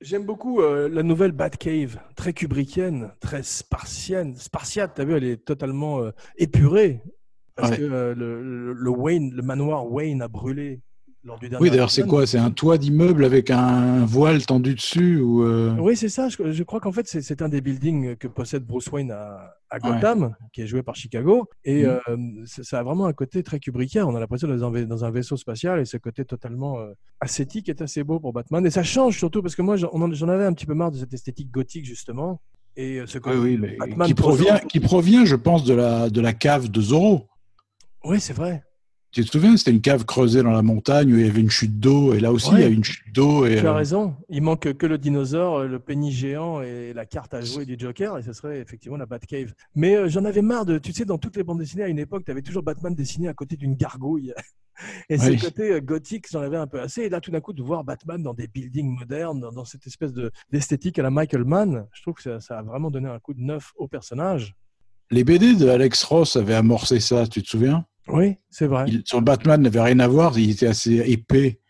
J'aime beaucoup euh, la nouvelle Batcave, très kubrickienne, très spartienne, spartiate. T'as vu, elle est totalement euh, épurée parce Ouais. que euh, le, le- le Wayne, le manoir Wayne a brûlé lors du dernier. Oui, d'ailleurs, c'est quoi C'est un toit d'immeuble avec un voile tendu dessus ou euh, Oui, c'est ça. Je, je crois qu'en fait, c'est- un des buildings que possède Bruce Wayne à, à Gotham, qui est joué par Chicago. Et Mhm. euh, ça a vraiment un côté très kubrickien. On a l'impression d'être dans, un vai- dans un vaisseau spatial et ce côté totalement euh, ascétique est assez beau pour Batman. Et ça change surtout parce que moi, j'en avais un petit peu marre de cette esthétique gothique, justement. Et ce Oui, côté oui, mais Batman qui provient, qui provient, je pense, de la, de la cave de Zorro. Oui, c'est vrai. Tu te souviens, c'était une cave creusée dans la montagne où il y avait une chute d'eau, et là aussi, Ouais. il y a une chute d'eau. Et, Tu as euh, raison. Il manque que le dinosaure, le pénis géant et la carte à jouer du Joker, et ce serait effectivement la Batcave. Mais euh, j'en avais marre de, tu sais, dans toutes les bandes dessinées à une époque, tu avais toujours Batman dessiné à côté d'une gargouille. Et Oui. ce côté euh, gothique, j'en avais un peu assez. Et là, tout d'un coup, de voir Batman dans des buildings modernes, dans, dans cette espèce de- d'esthétique à la Michael Mann, je trouve que ça, ça a vraiment donné un coup de neuf au personnage. Les BD de Alex Ross avaient amorcé ça, tu te souviens? Oui, c'est vrai. il, Son Batman n'avait rien à voir, il était assez épais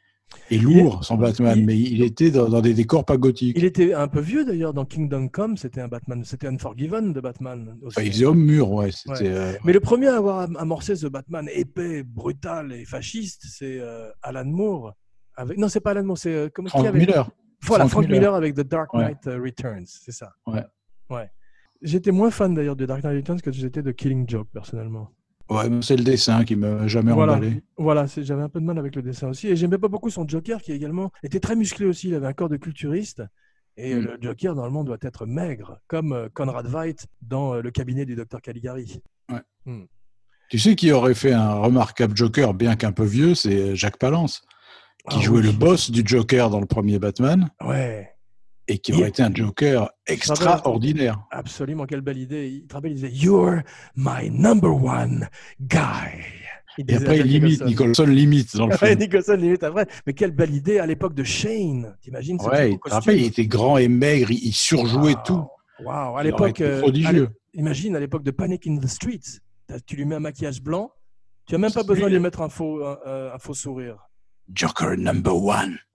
et lourd, son Batman, il- mais il était dans, dans des décors pas gothiques. Il était un peu vieux d'ailleurs dans Kingdom Come, c'était un Batman, c'était Unforgiven de Batman. aussi. Enfin, il faisait homme mur, ouais. Euh, Mais le premier à avoir am- amorcé ce Batman épais, brutal et fasciste, c'est euh, Alan Moore. Avec... Non, c'est pas Alan Moore, c'est euh, comment qui Frank avait- Miller. Voilà, Frank Frank Miller. Miller. avec The Dark. Knight euh, Returns, c'est ça. Ouais. Ouais. J'étais moins fan d'ailleurs de Dark Knight Returns que j'étais de Killing Joke personnellement. Ouais, c'est le dessin qui m'a jamais Voilà, emballé. voilà j'avais un peu de mal avec le dessin aussi. Et j'aimais pas beaucoup son Joker qui également était très musclé aussi. Il avait un corps de culturiste. Et euh, Mm. le Joker, normalement, doit être maigre, comme euh, Conrad Veidt dans euh, le cabinet du docteur Caligari. Tu sais qui aurait fait un remarquable Joker, bien qu'un peu vieux, c'est Jacques Palance, qui Ah jouait oui. le boss du Joker dans le premier Batman Ouais. Et qui aurait été un Joker extraordinaire. Absolument, quelle belle idée. Il te rappelle, il disait You're my number one guy. Il Et après, il limite, Nicholson limite dans le Ouais, film. Nicholson limite après. Mais quelle belle idée à l'époque de Shane. T'imagines Ouais, il au te rappelle, il était grand et maigre, il surjouait tout. Waouh, à l'époque. euh, prodigieux. à imagine à l'époque de Panic in the Streets. Tu lui mets un maquillage blanc. Tu as même pas besoin de lui. mettre un faux, un, un- un faux sourire. Joker number one.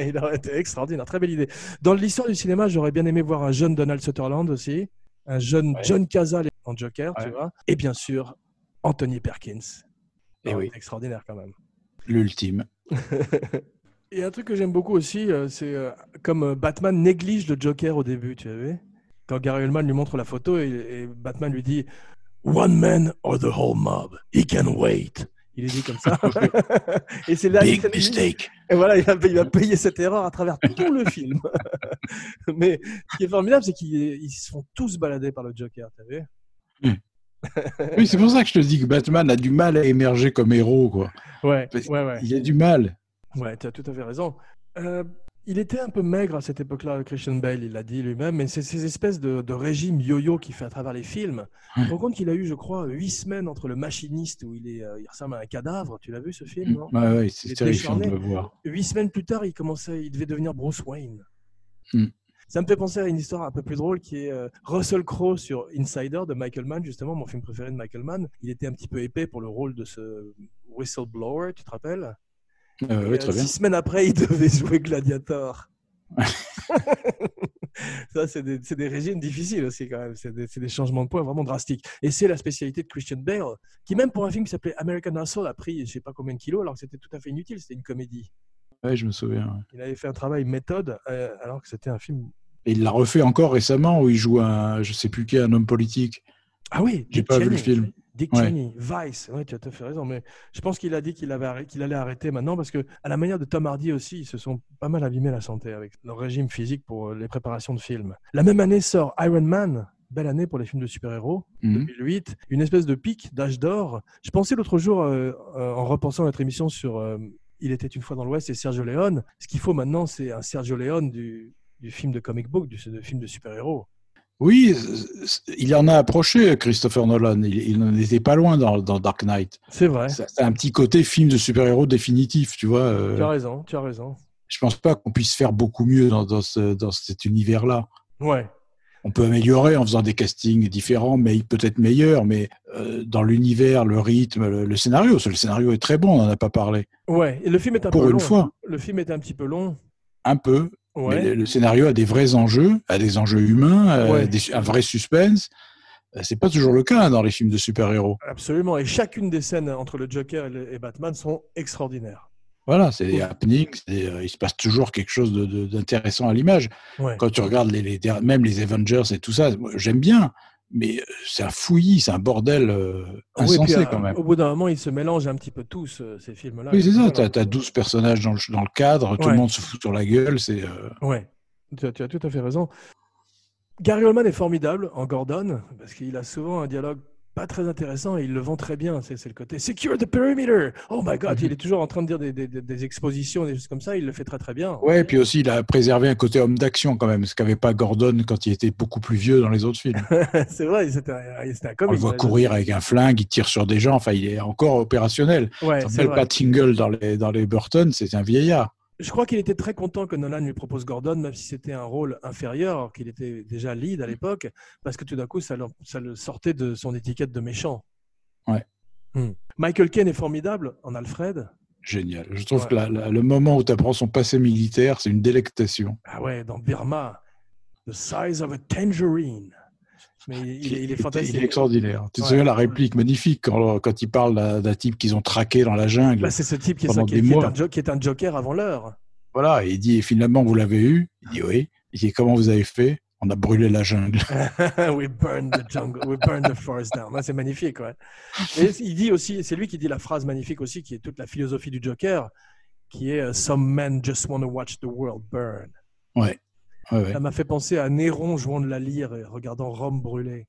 il aurait été extraordinaire, très belle idée. Dans l'histoire du cinéma, j'aurais bien aimé voir un jeune Donald Sutherland aussi, un jeune Ouais. John Cazale en Joker, tu vois, et bien sûr Anthony Perkins. Eh Ça aurait oui. extraordinaire quand même. L'ultime. Et un truc que j'aime beaucoup aussi, euh, c'est euh, comme euh, Batman néglige le Joker au début, tu savais Quand Gary Oldman lui montre la photo et, et Batman lui dit One man or the whole mob, he can wait. Il est dit comme ça. et c'est là Big mistake. Et voilà, il va, il va payer cette erreur à travers tout le film. Mais ce qui est formidable, c'est qu'ils ils se font tous balader par le Joker, t'as vu Oui, c'est pour ça que je te dis que Batman a du mal à émerger comme héros, quoi. Ouais, Parce- ouais, ouais. Il a du mal. Ouais, tu as tout à fait raison. Euh, il était un peu maigre à cette époque-là, Christian Bale, il l'a dit lui-même, mais c'est ces espèces de, de régime yo-yo qu'il fait à travers les films. Tu te rends compte qu'il a eu, je crois, huit semaines entre le machiniste où il, est, euh, il ressemble à un cadavre. Tu l'as vu ce film, non? Ouais, Il c'est est terrifiant de le voir. Huit semaines plus tard, il commençait, il devait devenir Bruce Wayne. Hmm. Ça me fait penser à une histoire un peu plus drôle qui est euh, Russell Crowe sur Insider de Michael Mann, justement, mon film préféré de Michael Mann. Il était un petit peu épais pour le rôle de ce whistleblower, tu te rappelles? Euh, oui, euh, très bien. Six semaines après, il devait jouer Gladiator. Ça, c'est des, régimes difficiles aussi, quand même. C'est des, changements de poids vraiment drastiques. Et c'est la spécialité de Christian Bale, qui, même pour un film qui s'appelait American Hustle, a pris je sais pas combien de kilos, alors que c'était tout à fait inutile. C'était une comédie. Ouais, je me souviens. ouais. Il avait fait un travail méthode, euh, alors que c'était un film. Et il l'a refait encore récemment où il joue un, je sais plus qui, un homme politique. Ah oui, J'ai pas vu le film. Dick Ouais. Cheney, Vice. Ouais, tu as tout à fait raison. Mais je pense qu'il a dit qu'il allait arrêter maintenant parce que, à la manière de Tom Hardy aussi, ils se sont pas mal abîmés la santé avec leur régime physique pour euh, les préparations de films. La même année sort Iron Man. Belle année pour les films de super-héros. Mhm. 2008, une espèce de pic d'âge d'or. Je pensais l'autre jour, euh, euh, en repensant à notre émission sur euh, Il était une fois dans l'Ouest et Sergio Leone, ce qu'il faut maintenant, c'est un Sergio Leone du, du film de comic book, du, du film de super-héros. Oui, il en a approché, Christopher Nolan. Il, il n'en était pas loin dans, dans Dark Knight. C'est vrai, C'est un petit côté film de super-héros définitif, tu vois. euh, tu as raison, tu as raison. je pense pas qu'on puisse faire beaucoup mieux dans, dans, ce- dans cet univers-là. Ouais, On peut améliorer en faisant des castings différents, mais peut-être meilleurs, mais euh, dans l'univers, le rythme, le, le scénario, le scénario est très bon, on n'en a pas parlé. ouais. Et le film est un Pour peu une long. fois, Le film est un petit peu long. un peu, Ouais. mais le, le scénario a des vrais enjeux, a des enjeux humains, a Ouais. des- un vrai suspense. Euh, C'est pas toujours le cas dans les films de super-héros. Absolument. Et chacune des scènes entre le Joker et, le- et Batman sont extraordinaires. Voilà, c'est des happenings, euh, il se passe toujours quelque chose d'intéressant à l'image. Ouais. Quand tu regardes les, les der- même les Avengers et tout ça, j'aime bien, mais euh, c'est un fouillis, c'est un bordel euh, Ah oui, insensé puis, euh, quand même. Au bout d'un moment, ils se mélangent un petit peu tous, euh, ces films-là. Oui, c'est ça, t'as as 12 personnages dans le, dans le cadre, tout le monde se fout sur la gueule, c'est... euh, Ouais, tu as, tu as tout à fait raison. Gary Oldman est formidable en Gordon, parce qu'il a souvent un dialogue pas très intéressant et il le vend très bien. C'est le côté Secure the perimeter! Oh my god! Mhm. Il est toujours en train de dire des, des- des- expositions, des choses comme ça. Il le fait très très bien. Ouais, puis aussi, il a préservé un côté homme d'action quand même, ce qu'avait pas Gordon quand il était beaucoup plus vieux dans les autres films. c'est vrai, c'était un, un On comique. le voit courir avec un flingue, il tire sur des gens, enfin, il est encore opérationnel. Ouais, c'est pas Tingle dans les, dans les Burton, c'est un vieillard. Je crois qu'il était très content que Nolan lui propose Gordon, même si c'était un rôle inférieur, alors qu'il était déjà lead à l'époque, parce que tout d'un coup, ça le, ça le sortait de son étiquette de méchant. Ouais. Hmm. Michael Caine est formidable en Alfred. Génial. Je trouve Ouais. que la- la- le moment où tu apprends son passé militaire, c'est une délectation. Ah ouais, dans Birma, The Size of a Tangerine. Mais il, il est, fantastique. Il est extraordinaire. Tu te Ouais. souviens la réplique magnifique quand, quand il parle d'un type qu'ils ont traqué dans la jungle. Bah, c'est ce type qui est, qui un, jo- qui est un joker avant l'heure. Voilà, il dit, finalement, vous l'avez eu? Il dit oui. Il dit, comment vous avez fait? On a brûlé la jungle. we burn the jungle, we burn the forest down. C'est magnifique, ouais. Et il dit aussi, c'est lui qui dit la phrase magnifique aussi, qui est toute la philosophie du Joker, qui est euh, Some men just want to watch the world burn. Ouais. Ouais, ouais. Ça m'a fait penser à Néron jouant de la lyre et regardant Rome brûler.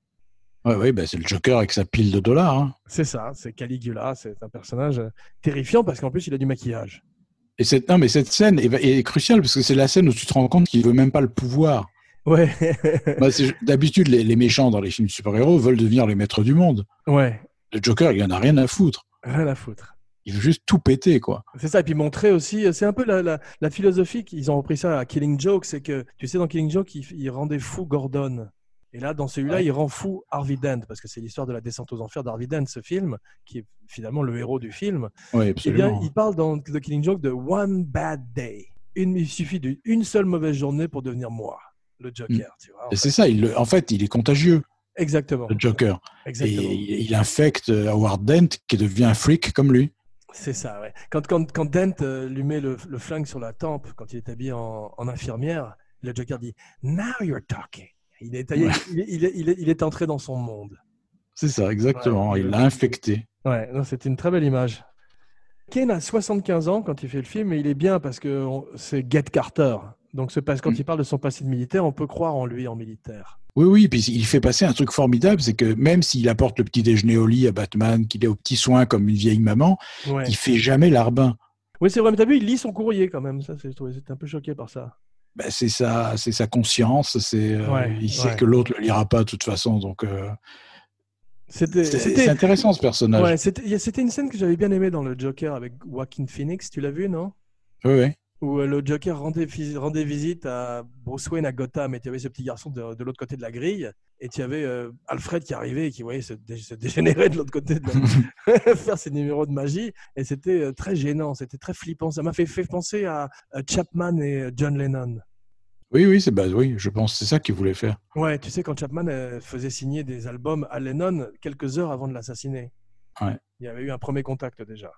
Ouais, ouais, bah, c'est le Joker avec sa pile de dollars. hein. C'est ça, c'est Caligula, c'est un personnage euh, terrifiant parce qu'en plus il a du maquillage. Et cette, non, mais cette scène est, est cruciale parce que c'est la scène où tu te rends compte qu'il veut même pas le pouvoir. Ouais, Bah, D'habitude, les, les méchants dans les films de super-héros veulent devenir les maîtres du monde. ouais, Le Joker, il en a rien à foutre. rien à foutre. Il veut juste tout péter, quoi. C'est ça, et puis montrer aussi, c'est un peu la, la, la philosophie qu'ils ont repris ça à Killing Joke, c'est que, tu sais, dans Killing Joke, il, il rendait fou Gordon. Et là, dans celui-là, Ouais. il rend fou Harvey Dent, parce que c'est l'histoire de la descente aux enfers d'Harvey Dent, ce film, qui est finalement le héros du film. Oui, Eh absolument. bien, il parle dans The Killing Joke de One Bad Day. Une, il suffit d'une seule mauvaise journée pour devenir moi, le Joker, tu vois. en Mm. Et c'est ça, il, en fait, il est contagieux, Exactement. le Joker. Et Exactement. il, il infecte Howard Dent qui devient un freak comme lui. C'est ça, ouais. Quand, quand, quand Dent euh, lui met le, le flingue sur la tempe, quand il est habillé en, en infirmière, le Joker dit Now you're talking. Il est, il il il il entré dans son monde. C'est ça, exactement. Ouais. il l'a infecté. Ouais, c'était une très belle image. Kane a 75 ans quand il fait le film, et il est bien parce que c'est Get Carter. Donc, quand Mm. il parle de son passé de militaire, on peut croire en lui en militaire. Oui, oui, puis il fait passer un truc formidable, c'est que même s'il apporte le petit déjeuner au lit à Batman, qu'il est au petit soin comme une vieille maman, Ouais. il fait jamais l'arbin. Oui, c'est vrai, mais t'as vu, il lit son courrier quand même. Ça, j'étais un peu choqué par ça. Ben, c'est sa, c'est sa conscience, c'est, euh, Ouais, il sait ouais. que l'autre le lira pas de toute façon, donc euh, C'était, c'est, intéressant ce personnage. ouais, c'était, une scène que j'avais bien aimée dans le Joker avec Joaquin Phoenix. Tu l'as vu, non? Oui, oui. Où euh, le Joker rendait, vis- rendait visite à Bruce Wayne à Gotham et tu avais ce petit garçon de, de l'autre côté de la grille et tu avais euh, Alfred qui arrivait et qui voyait se, dé- se dégénérer de l'autre côté de la... faire ses numéros de magie et c'était euh, très gênant, c'était très flippant. Ça m'a fait, fait penser à, à Chapman et euh, John Lennon. Oui, oui, c'est bah, oui, je pense que c'est ça qu'il voulait faire. Ouais, tu sais, quand Chapman euh, faisait signer des albums à Lennon quelques heures avant de l'assassiner. Ouais. Il y avait eu un premier contact déjà.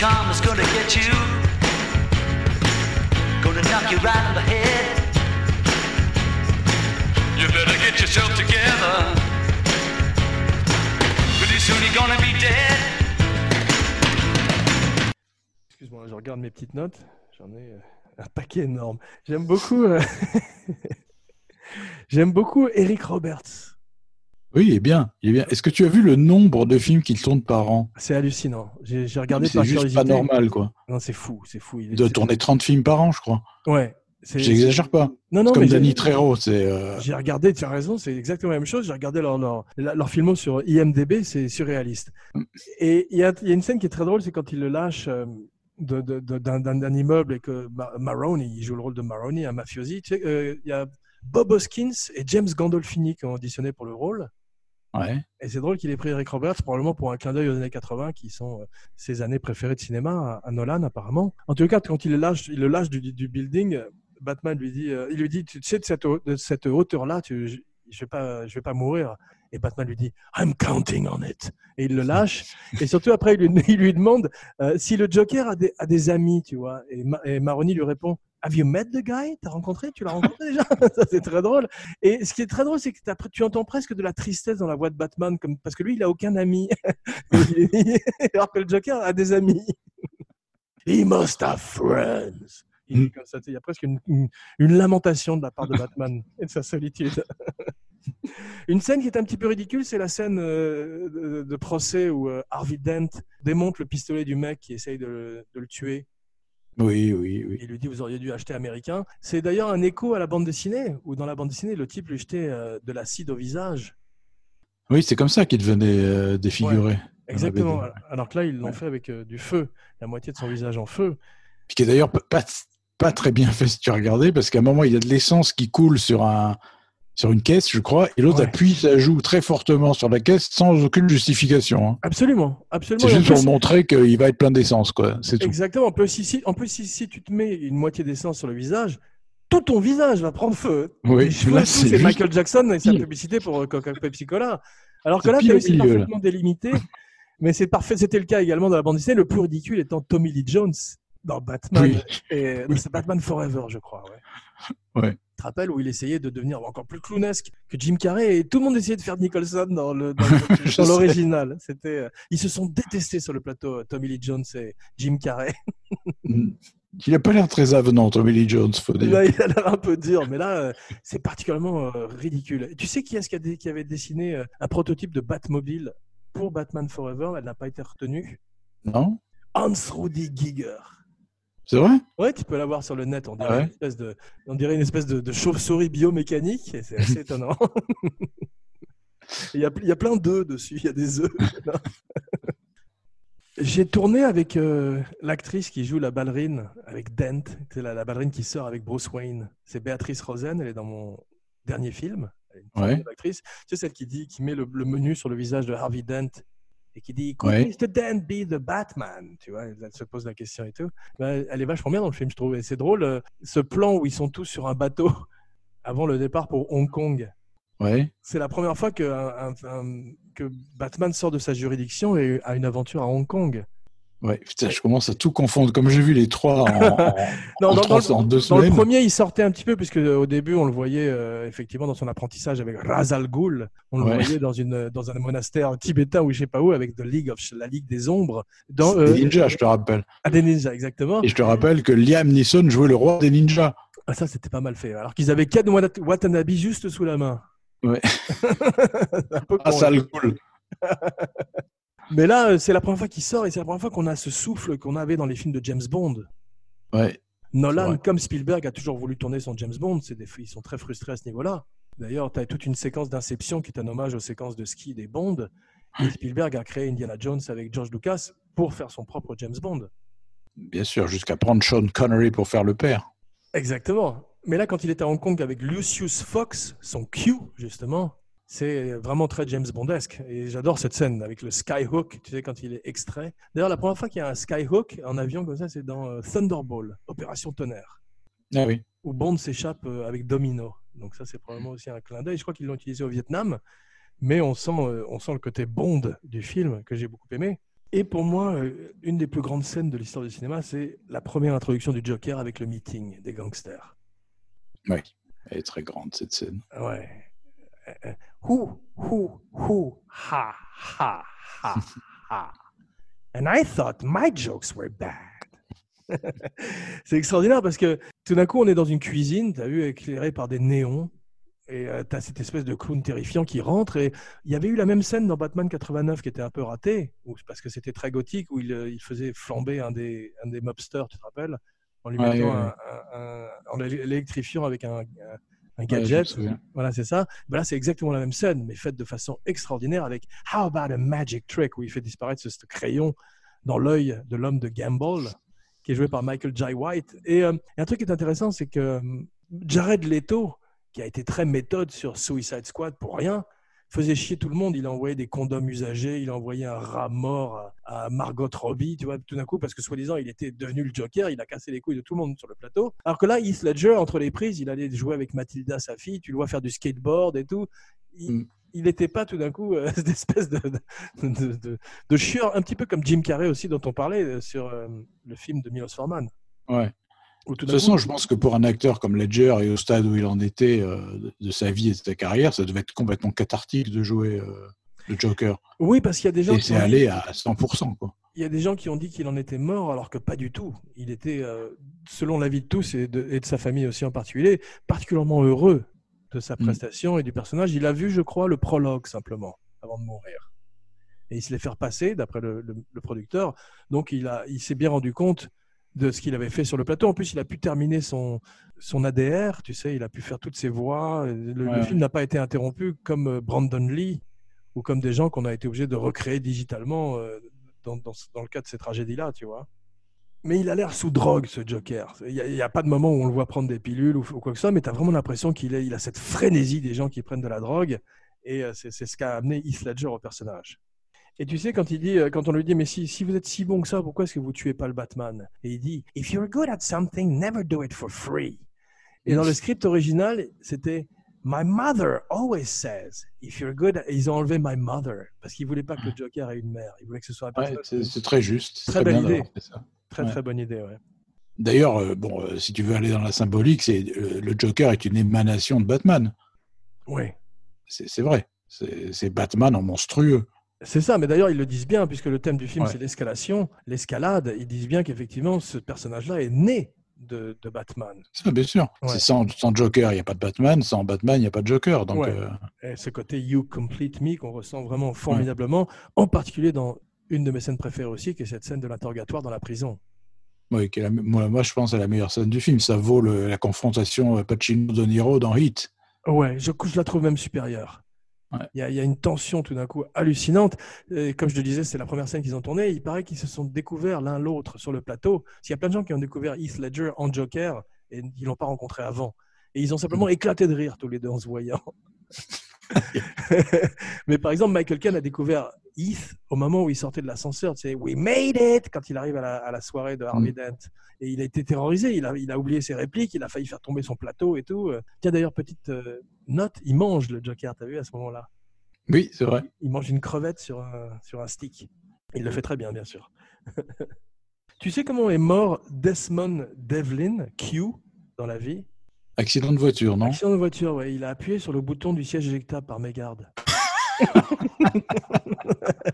Gonna get you. Gonna knock you right on the head. You better get yourself together. Pretty soon you're gonna be dead. Excuse-moi, je regarde mes petites notes. J'en ai euh, un paquet énorme. J'aime beaucoup. euh, J'aime beaucoup Eric Roberts. Oui, il est bien, il est bien. Est-ce que tu as vu le nombre de films qu'il tourne par an? C'est hallucinant. J'ai j'ai regardé C'est par juste curiosité. pas normal, quoi. Non, c'est fou, c'est fou. Il est- De c'est- tourner 30 films par an, je crois. Ouais. c'est- J'exagère pas. Non, non, Comme mais j'ai- Danny Trejo, c'est. euh, J'ai regardé, tu as raison, c'est exactement la même chose. J'ai regardé leur, leur, la- leur filmo sur IMDB, c'est surréaliste. Mm. Et il y a, il y a une scène qui est très drôle, c'est quand il le lâche euh, de- de- de- d'un d'un- d'un immeuble et que Ma- Maroney, il joue le rôle de Maroney, un mafiosi. Tu sais, euh, il y a Bob Hoskins et James Gandolfini qui ont auditionné pour le rôle. Et c'est drôle qu'il ait pris Eric Roberts, probablement pour un clin d'œil aux années 80, qui sont euh, ses années préférées de cinéma, à, Nolan apparemment. En tout cas, quand il le lâche, du, building, euh, Batman lui dit, euh, il lui dit, tu sais, de cette, de cette hauteur-là, tu, je, vais vais pas mourir. Et Batman lui dit, I'm counting on it. Et il le lâche. et surtout après, il lui, il lui demande si le Joker a des, a des amis, tu vois. Et, et Maroni lui répond. Have you met the guy? T'as rencontré? Tu l'as rencontré déjà? Ça, c'est très drôle. Et ce qui est très drôle, c'est que tu entends presque de la tristesse dans la voix de Batman, comme, parce que lui, il a aucun ami. Alors que le Joker a des amis. He must have friends. Il dit comme ça, il y a presque une, une- une lamentation de la part de Batman et de sa solitude. Une scène qui est un petit peu ridicule, c'est la scène euh, de, de procès où euh, Harvey Dent démonte le pistolet du mec qui essaye de le tuer. Oui, oui, oui. Il lui dit Vous auriez dû acheter américain. C'est d'ailleurs un écho à la bande dessinée, où dans la bande dessinée, le type lui jetait euh, de l'acide au visage. Oui, c'est comme ça qu'il devenait euh, défiguré. Exactement. Alors que là, ils l'ont fait avec euh, du feu, la moitié de son visage en feu. Puis qui est d'ailleurs pas- pas, très bien fait si tu regardé, parce qu'à un moment, il y a de l'essence qui coule sur, un, sur une caisse, je crois, et l'autre Ouais. appuie sa joue très fortement sur la caisse sans aucune justification. hein. Absolument, absolument. C'est juste pour montrer qu'il va être plein d'essence, quoi. C'est. Exactement. En plus, si, en plus, si, si tu te mets une moitié d'essence sur le visage, tout ton visage va prendre feu. Oui, là, c'est Michael Jackson et sa publicité pour euh, Coca Pepsi Cola. Alors que là, tu au c'est milieu, là. parfaitement délimité. mais c'est parfait. C'était le cas également dans la bande dessinée. Le plus ridicule étant Tommy Lee Jones dans Batman. Oui. Et c'est Batman Forever, je crois. Ouais. Ouais. Tu te rappelles où il essayait de devenir encore plus clownesque que Jim Carrey et tout le monde essayait de faire Nicholson dans le l'original. C'était euh, ils se sont détestés sur le plateau Tommy Lee Jones et Jim Carrey. Il a pas l'air très avenant, Tommy Lee Jones, faut dire. Là, il a l'air un peu dur, mais là, euh, c'est particulièrement euh, ridicule. Tu sais qui est-ce qui, avait dessiné euh, un prototype de Batmobile pour Batman Forever? Elle n'a pas été retenue. Non Hans Rudi Giger. C'est vrai Ouais, tu peux la voir sur le net. On dirait, Ah ouais une, espèce de, on dirait une espèce de, de chauve-souris biomécanique. et C'est assez étonnant. Il y, a, il y a plein d'œufs dessus. Il y a des œufs. J'ai tourné avec euh, l'actrice qui joue la ballerine, avec Dent. C'est la, la ballerine qui sort avec Bruce Wayne. C'est Béatrice Rosen. Elle est dans mon dernier film. Elle est une Ouais. formidable actrice. Sais, celle qui dit, qui met le, le menu sur le visage de Harvey Dent et qui dit Could Ouais. Mr. Dent be the Batman Tu vois, elle, se pose la question et tout. Ben, elle est vachement bien dans le film, je trouve. Et c'est drôle, euh, ce plan où ils sont tous sur un bateau avant le départ pour Hong Kong. Ouais. C'est la première fois que, un- un- un- que Batman sort de sa juridiction et a une aventure à Hong Kong. Ouais, putain, je commence à tout confondre. Comme j'ai vu les trois en, Non, en dans, trois- dans le- en deux dans le semaines. premier, il sortait un petit peu, puisque euh, au début, on le voyait euh, effectivement dans son apprentissage avec Razal Ghul. On le Ouais. voyait dans, une, dans un monastère tibétain ou je sais pas où, avec The League of, la Ligue des Ombres. Dans, euh, des ninjas, je te rappelle. Ah, des ninjas, exactement. Et je te rappelle que Liam Neeson jouait le roi des ninjas. Ah, ça, c'était pas mal fait. Alors qu'ils avaient Ken Wat- Watanabe juste sous la main. Ouais. Un peu Ah, con, ça là. le cool. Mais là, euh, c'est la première fois qu'il sort et c'est la première fois qu'on a ce souffle qu'on avait dans les films de James Bond. Ouais. Nolan, comme Spielberg, a toujours voulu tourner son James Bond. Des, ils sont très frustrés à ce niveau-là. D'ailleurs, tu as toute une séquence d'Inception qui est un hommage aux séquences de ski des Bond. Et Spielberg a créé Indiana Jones avec George Lucas pour faire son propre James Bond. Bien sûr, jusqu'à prendre Sean Connery pour faire le père. Exactement. Mais là, quand il était à Hong Kong avec Lucius Fox, son Q, justement, c'est vraiment très James Bondesque. Et j'adore cette scène avec le Skyhook, tu sais, quand il est extrait. D'ailleurs, la première fois qu'il y a un Skyhook en avion comme ça, c'est dans euh, Thunderball, Opération Tonnerre, Ah oui. où Bond s'échappe euh, avec Domino. Donc ça, c'est probablement aussi un clin d'œil. Je crois qu'ils l'ont utilisé au Vietnam, mais on sent, euh, on sent le côté Bond du film que j'ai beaucoup aimé. Et pour moi, une des plus grandes scènes de l'histoire du cinéma, c'est la première introduction du Joker avec le meeting des gangsters. Oui. Elle est très grande, cette scène. Ouais. Euh, euh, Who, who, who, ha, ha, ha, ha. And I thought my jokes were bad. c'est extraordinaire parce que tout d'un coup, on est dans une cuisine, tu as vu, éclairée par des néons. Et tu as cette espèce de clown terrifiant qui rentre. Et il y avait eu la même scène dans Batman 89 qui était un peu ratée, parce que c'était très gothique, où il, euh, il faisait flamber un des, un des mobsters, tu te rappelles En lui Ouais, mettant ouais, un- ouais. un- un- en l'électrifiant avec un, un- Ouais, gadget. souviens. Voilà, c'est ça. Ben là, c'est exactement la même scène, mais faite de façon extraordinaire avec How about a magic trick où il fait disparaître ce, ce crayon dans l'œil de l'homme de Gamble, qui est joué par Michael J. White. Et euh, un truc qui est intéressant, c'est que euh, Jared Leto, qui a été très méthode sur Suicide Squad pour rien, faisait chier tout le monde. Il a envoyé des condoms usagés, il a envoyé un rat mort à, à Margot Robbie, tu vois, tout d'un coup, parce que soi-disant, il était devenu le Joker, il a cassé les couilles de tout le monde sur le plateau. Alors que là, Heath Ledger, entre les prises, il allait jouer avec Mathilda, sa fille, tu le vois faire du skateboard et tout. Il Mm. il n'était pas tout d'un coup euh, cette espèce de, de, de, de- de chieur, un petit peu comme Jim Carrey aussi, dont on parlait euh, sur euh, le film de Milos Forman. Ouais. De toute façon, je pense que pour un acteur comme Ledger et au stade où il en était euh, de- sa vie et de sa carrière, ça devait être complètement cathartique de jouer euh, le Joker. Oui, parce qu'il y a des gens Et qui c'est ont dit- allé à 100%. Quoi. Il y a des gens qui ont dit qu'il en était mort, alors que pas du tout. Il était, euh, selon l'avis de tous et de, et de sa famille aussi en particulier, particulièrement heureux de sa Mm. prestation et du personnage. Il a vu, je crois, le prologue simplement avant de mourir. Et il se l'est fait repasser, d'après le, le- le producteur. Donc il, a, il s'est bien rendu compte de ce qu'il avait fait sur le plateau. En plus, il a pu terminer son, son ADR, tu sais, il a pu faire toutes ses voix. Le, film n'a pas été interrompu comme euh, Brandon Lee ou comme des gens qu'on a été obligés de recréer digitalement euh, dans, dans, dans le cas de ces tragédies-là, tu vois. Mais il a l'air sous drogue, ce Joker. Il n'y a, a pas de moment où on le voit prendre des pilules ou, ou quoi que ce soit, mais tu as vraiment l'impression qu'il il a cette frénésie des gens qui prennent de la drogue. Et euh, c'est c'est ce qu'a amené Heath Ledger au personnage. Et tu sais, quand, il dit, euh, quand on lui dit, mais si, si vous êtes si bon que ça, pourquoi est-ce que vous tuez pas le Batman? Et il dit, If you're good at something, never do it for free. Et dans le script original, c'était My mother always says, if you're good, at... et ils ont enlevé My mother parce qu'ils voulaient pas que le Joker ait une mère. Ils voulaient que ce soit Ouais, c'est très juste. Très très belle idée. ça. Très ouais. très bonne idée, ouais. D'ailleurs, euh, bon, euh, si tu veux aller dans la symbolique, c'est euh, le Joker est une émanation de Batman. Oui. C'est vrai. C'est Batman en monstrueux. C'est ça, mais d'ailleurs ils le disent bien, puisque le thème du film Ouais. c'est l'escalation, l'escalade, ils disent bien qu'effectivement ce personnage-là est né de, de Batman. Ça, bien sûr. Ouais. C'est Sans, sans Joker, il n'y a pas de Batman. Sans Batman, il n'y a pas de Joker. Donc, Ouais. euh, Et ce côté You Complete Me qu'on ressent vraiment formidablement, en particulier dans une de mes scènes préférées aussi, qui est cette scène de l'interrogatoire dans la prison. oui, qui est la- moi, moi, je pense à la meilleure scène du film. Ça vaut le- la confrontation Pacino-De Niro dans Heat. Ouais, je, je la trouve même supérieure. Ouais. Il y, a, il y a une tension tout d'un coup hallucinante. Et comme je le disais, c'est la première scène qu'ils ont tournée. Il paraît qu'ils se sont découverts l'un l'autre sur le plateau. Qu'il y a plein de gens qui ont découvert Heath Ledger en Joker et ils l'ont pas rencontré avant. Et ils ont simplement éclaté de rire tous les deux en se voyant. Mais par exemple, Michael Caine a découvert Heath au moment où il sortait de l'ascenseur. Tu sais, We made it quand il arrive à la, à la soirée de Harvey Dent. Et il a été terrorisé. Il a, il a oublié ses répliques. Il a failli faire tomber son plateau et tout. Euh, Tiens, d'ailleurs, petite euh, note, il mange le Joker. T'as vu à ce moment-là Oui, c'est vrai. Il mange une crevette sur un, sur un stick. Il le fait très bien, bien sûr. tu sais comment est mort Desmond Devlin, Q, dans la vie? Accident de voiture, non? Accident de voiture, ouais. Il a appuyé sur le bouton du siège éjectable par mégarde.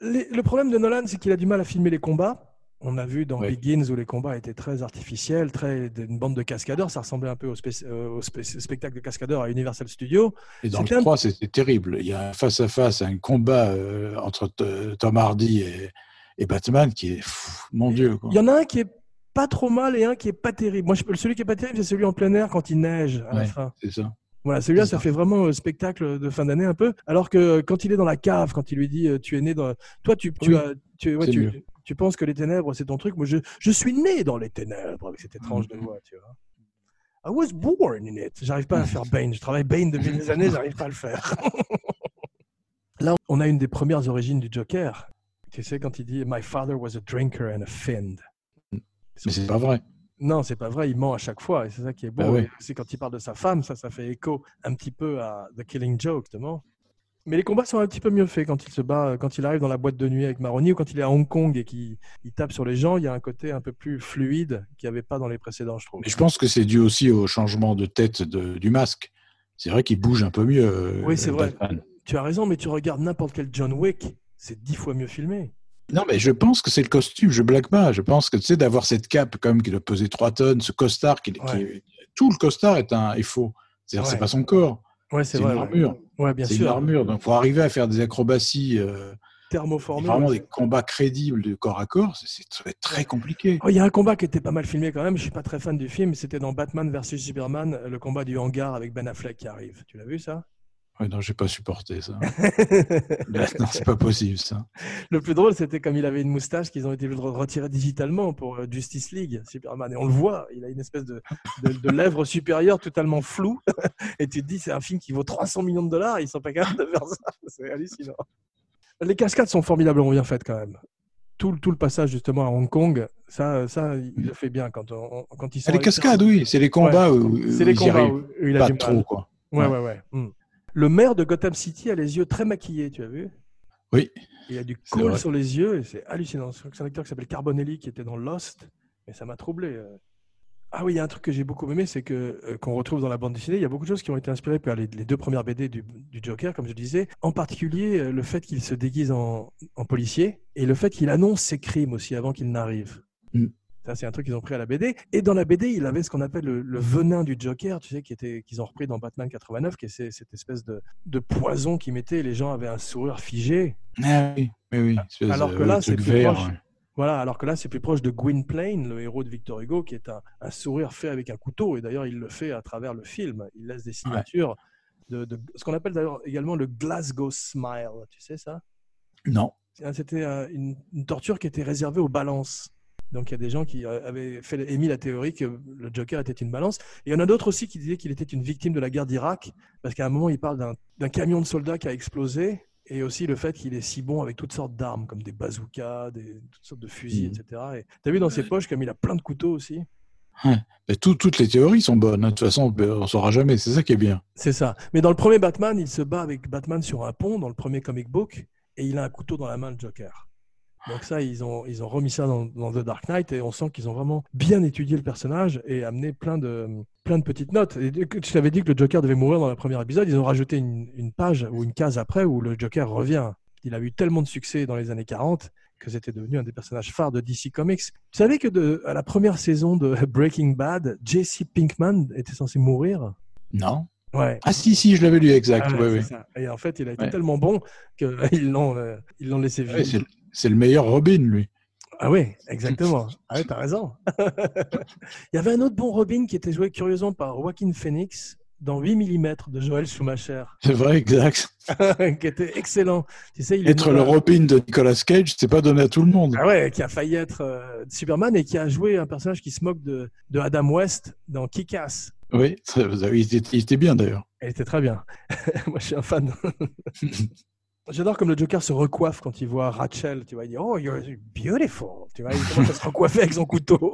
Les- le problème de Nolan, c'est qu'il a du mal à filmer les combats. On a vu dans Ouais. Begins où les combats étaient très artificiels, très une bande de cascadeurs. Ça ressemblait un peu au, spé- euh, au spé- spectacle de cascadeurs à Universal Studios. Et dans C'était le un- 3, c'était terrible. Il y a un face-à-face, un combat euh, entre T- Tom Hardy et, et Batman qui est, pff, mon Dieu. quoi. Il y en a un qui est pas trop mal et un qui est pas terrible. Moi, je, celui qui est pas terrible, c'est celui en plein air quand il neige à la fin. C'est ça. Voilà, celui-là, ça fait vraiment euh, spectacle de fin d'année un peu. Alors que euh, quand il est dans la cave, quand il lui dit euh, tu es né dans. Toi, tu, tu, Oui, as, tu, ouais, tu, tu penses que les ténèbres, c'est ton truc. Moi, je, je suis né dans les ténèbres avec cette étrange de Mhm. voix, tu vois. I was born in it. J'arrive pas à faire Bane. Je travaille Bane depuis des années, j'arrive pas à le faire. Là, on a une des premières origines du Joker. Tu sais, quand il dit My father was a drinker and a fiend. Mais c'est pas vrai. Non, c'est pas vrai, il ment à chaque fois, et c'est ça qui est beau. Bah C'est quand il parle de sa femme, ça, ça fait écho un petit peu à The Killing Joke, justement. Mais les combats sont un petit peu mieux faits quand il se bat, quand il arrive dans la boîte de nuit avec Maroni ou quand il est à Hong Kong et qu'il il tape sur les gens, il y a un côté un peu plus fluide qu'il n'y avait pas dans les précédents, je trouve. Mais je pense que c'est dû aussi au changement de tête de- du masque. C'est vrai qu'il bouge un peu mieux. euh, Oui, c'est vrai. Batman. Tu as raison, mais tu regardes n'importe quel John Wick, c'est dix fois mieux filmé. Non, mais je pense que c'est le costume, je blague pas. Je pense que tu sais, d'avoir cette cape comme qui doit peser 3 tonnes, ce costard, qui, qui Ouais. est- tout le costard est, un, est faux. C'est-à-dire, Ouais. c'est pas son corps, Ouais, c'est une armure. Ouais, bien une armure. Donc, pour arriver à faire des acrobaties, euh, Thermoformé. vraiment des combats crédibles de corps à corps, c'est- très, très compliqué. Oh, Il y a un combat qui était pas mal filmé quand même. Je suis pas très fan du film. C'était dans Batman vs Superman, le combat du hangar avec Ben Affleck qui arrive. Tu l'as vu ça? Ouais, non, j'ai pas supporté ça. Non, c'est pas possible ça. Le plus drôle, c'était comme il avait une moustache qu'ils ont été retirer digitalement pour euh, Justice League, Superman. Et on le voit, il a une espèce de, de, de lèvre supérieure totalement floue. Et tu te dis, c'est un film qui vaut 300 millions de dollars, ils sont pas capables de faire ça. C'est hallucinant. Les cascades sont formidablement bien faites quand même. Tout, le- tout le passage justement à Hong Kong, ça, ça il le fait bien quand, on, quand ils sont. Ah, les cascades, oui, c'est les combats où, C'est où les combats où, où il a pas du mal. trop, quoi. Ouais, Ouais. ouais, ouais. Hmm. Le maire de Gotham City a les yeux très maquillés, tu as vu? Oui. Il a du vrai. sur les yeux et c'est hallucinant. C'est un acteur qui s'appelle Carbonelli qui était dans Lost, mais ça m'a troublé. euh. Ah oui, il y a un truc que j'ai beaucoup aimé, c'est que euh, qu'on retrouve dans la bande dessinée, il y a beaucoup de choses qui ont été inspirées par les, les deux premières BD du, du Joker, comme je disais. En particulier, euh, le fait qu'il se déguise en, en policier et le fait qu'il annonce ses crimes aussi avant qu'ils n'arrivent. Mm. Ça, c'est un truc qu'ils ont pris à la BD. Et dans la BD, il avait ce qu'on appelle le, le venin du Joker, tu sais, qui était qu'ils ont repris dans Batman 89, qui est cette espèce de, de poison qu'ils mettaient. Les gens avaient un sourire figé. Ah oui, oui, oui. Alors que là, c'est plus proche. Voilà, alors que là, c'est plus proche de Gwynplaine, le héros de Victor Hugo, qui est un, un sourire fait avec un couteau. Et d'ailleurs, il le fait à travers le film. Il laisse des signatures de, de- ce qu'on appelle d'ailleurs également le Glasgow Smile. Tu sais ça? Non. C'était une, une torture qui était réservée aux balances. Donc il y a des gens qui euh, avaient fait, émis la théorie que le Joker était une balance. Et il y en a d'autres aussi qui disaient qu'il était une victime de la guerre d'Irak, parce qu'à un moment, il parle d'un- camion de soldats qui a explosé, et aussi le fait qu'il est si bon avec toutes sortes d'armes, comme des bazookas, des, toutes sortes de fusils, etc. Et tu as vu dans ses poches comme il a plein de couteaux aussi Mais tout- toutes les théories sont bonnes. hein. De toute façon, on ne saura jamais. C'est ça qui est bien. C'est ça. Mais dans le premier Batman, il se bat avec Batman sur un pont, dans le premier comic book, et il a un couteau dans la main, le Joker. Donc ça, ils ont, ils ont remis ça dans, dans The Dark Knight, et on sent qu'ils ont vraiment bien étudié le personnage et amené plein de, plein de petites notes. Et je t'avais dit que le Joker devait mourir dans le premier épisode, ils ont rajouté une, une page ou une case après où le Joker revient. Il a eu tellement de succès dans les années 40 que c'était devenu un des personnages phares de DC Comics. Tu savais que de, à la première saison de Breaking Bad, Jesse Pinkman était censé mourir? Non Ouais. Ah si, si, je l'avais lu, exact. Ah, ouais, ouais. Et en fait, il a été tellement bon qu'ils l'ont euh, l'ont laissé vivre. C'est le- meilleur Robin, lui. ah oui, exactement. ah oui, t'as raison. il y avait un autre bon Robin qui était joué curieusement par Joaquin Phoenix dans 8 mm de Joel Schumacher, C'est vrai, exact. qui était excellent. Tu sais, il est Être le. Robin de Nicolas Cage, c'est pas donné à tout le monde. Ah ouais, qui a failli être euh, Superman et qui a joué un personnage qui se moque de, de Adam West dans Kick-Ass. Oui, il était, il était bien d'ailleurs. Elle était très bien. Moi, je suis un fan. J'adore comme le Joker se recoiffe quand il voit Rachel. Tu vois, il dit Oh, you're beautiful. Tu vois, il commence à se recoiffer avec son couteau.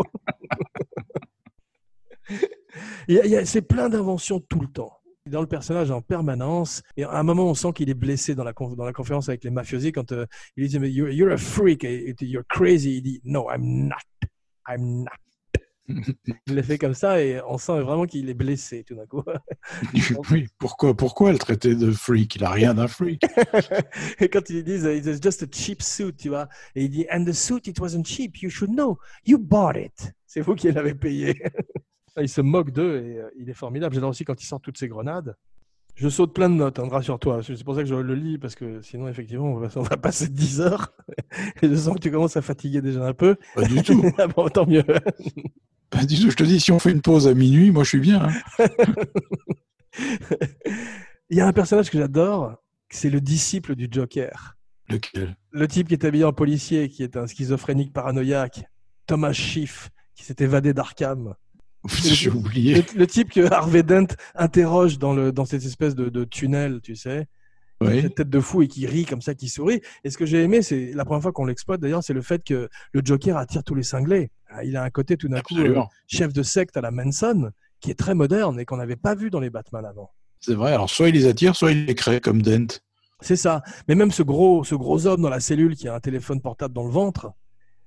C'est plein d'inventions tout le temps. Dans le personnage en permanence. Et à un moment, on sent qu'il est blessé dans la, dans la conférence avec les mafiosi quand euh, il dit you're, you're a freak, you're crazy. Il dit No, I'm not. I'm not. Il le fait comme ça et on sent vraiment qu'il est blessé tout d'un coup. Oui, pourquoi, pourquoi le traiter de freak? Il a rien d'un freak. Et quand ils disent euh, it's just a cheap suit, tu vois, et il dit and the suit it wasn't cheap, you should know, you bought it. C'est vous qui l'avez payé. il se moque d'eux et euh, il est formidable. J'adore aussi quand il sort toutes ces grenades. Je saute plein de notes, hein, rassure-toi. C'est pour ça que je le lis parce que sinon effectivement on va, on va passer 10 heures. Et je sens que tu commences à fatiguer déjà un peu. Pas du tout. Ah bon, tant mieux. Tout. Je te dis, si on fait une pause à minuit, moi je suis bien. hein. Il y a un personnage que j'adore, c'est le disciple du Joker. Lequel? Le type qui est habillé en policier, qui est un schizophrénique paranoïaque, Thomas Schiff, qui s'est évadé d'Arkham. J'ai oublié. Le, le type que Harvey Dent interroge dans, le, dans cette espèce de, de tunnel, tu sais. Oui. Cette tête de fou et qui rit comme ça, qui sourit. Et ce que j'ai aimé, c'est la première fois qu'on l'exploite d'ailleurs, c'est le fait que le Joker attire tous les cinglés. Ah, Il a un côté tout d'un coup euh, chef de secte à la Manson, qui est très moderne et qu'on n'avait pas vu dans les Batman avant. C'est vrai. Alors, soit il les attire, soit il les crée, comme Dent. C'est ça. Mais même ce gros, ce gros homme dans la cellule qui a un téléphone portable dans le ventre,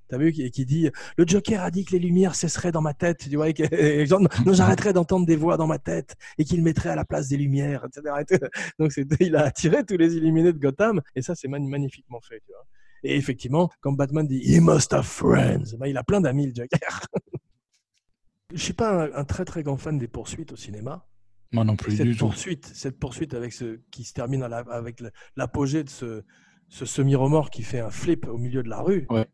t'as vu, qui, qui dit Le Joker a dit que les lumières cesseraient dans ma tête, tu vois, et que et genre, non, j'arrêterais d'entendre des voix dans ma tête et qu'il mettrait à la place des lumières, etc. Et tout. Donc il a attiré tous les illuminés de Gotham et ça c'est magnifiquement fait, tu vois. Et effectivement, quand Batman dit He must have friends, ben, il a plein d'amis le Joker. Je suis pas un, un très très grand fan des poursuites au cinéma. Moi non plus cette du tout. poursuite, cette poursuite avec ce qui se termine à la- avec l'apogée de ce, ce semi-remords qui fait un flip au milieu de la rue. Ouais.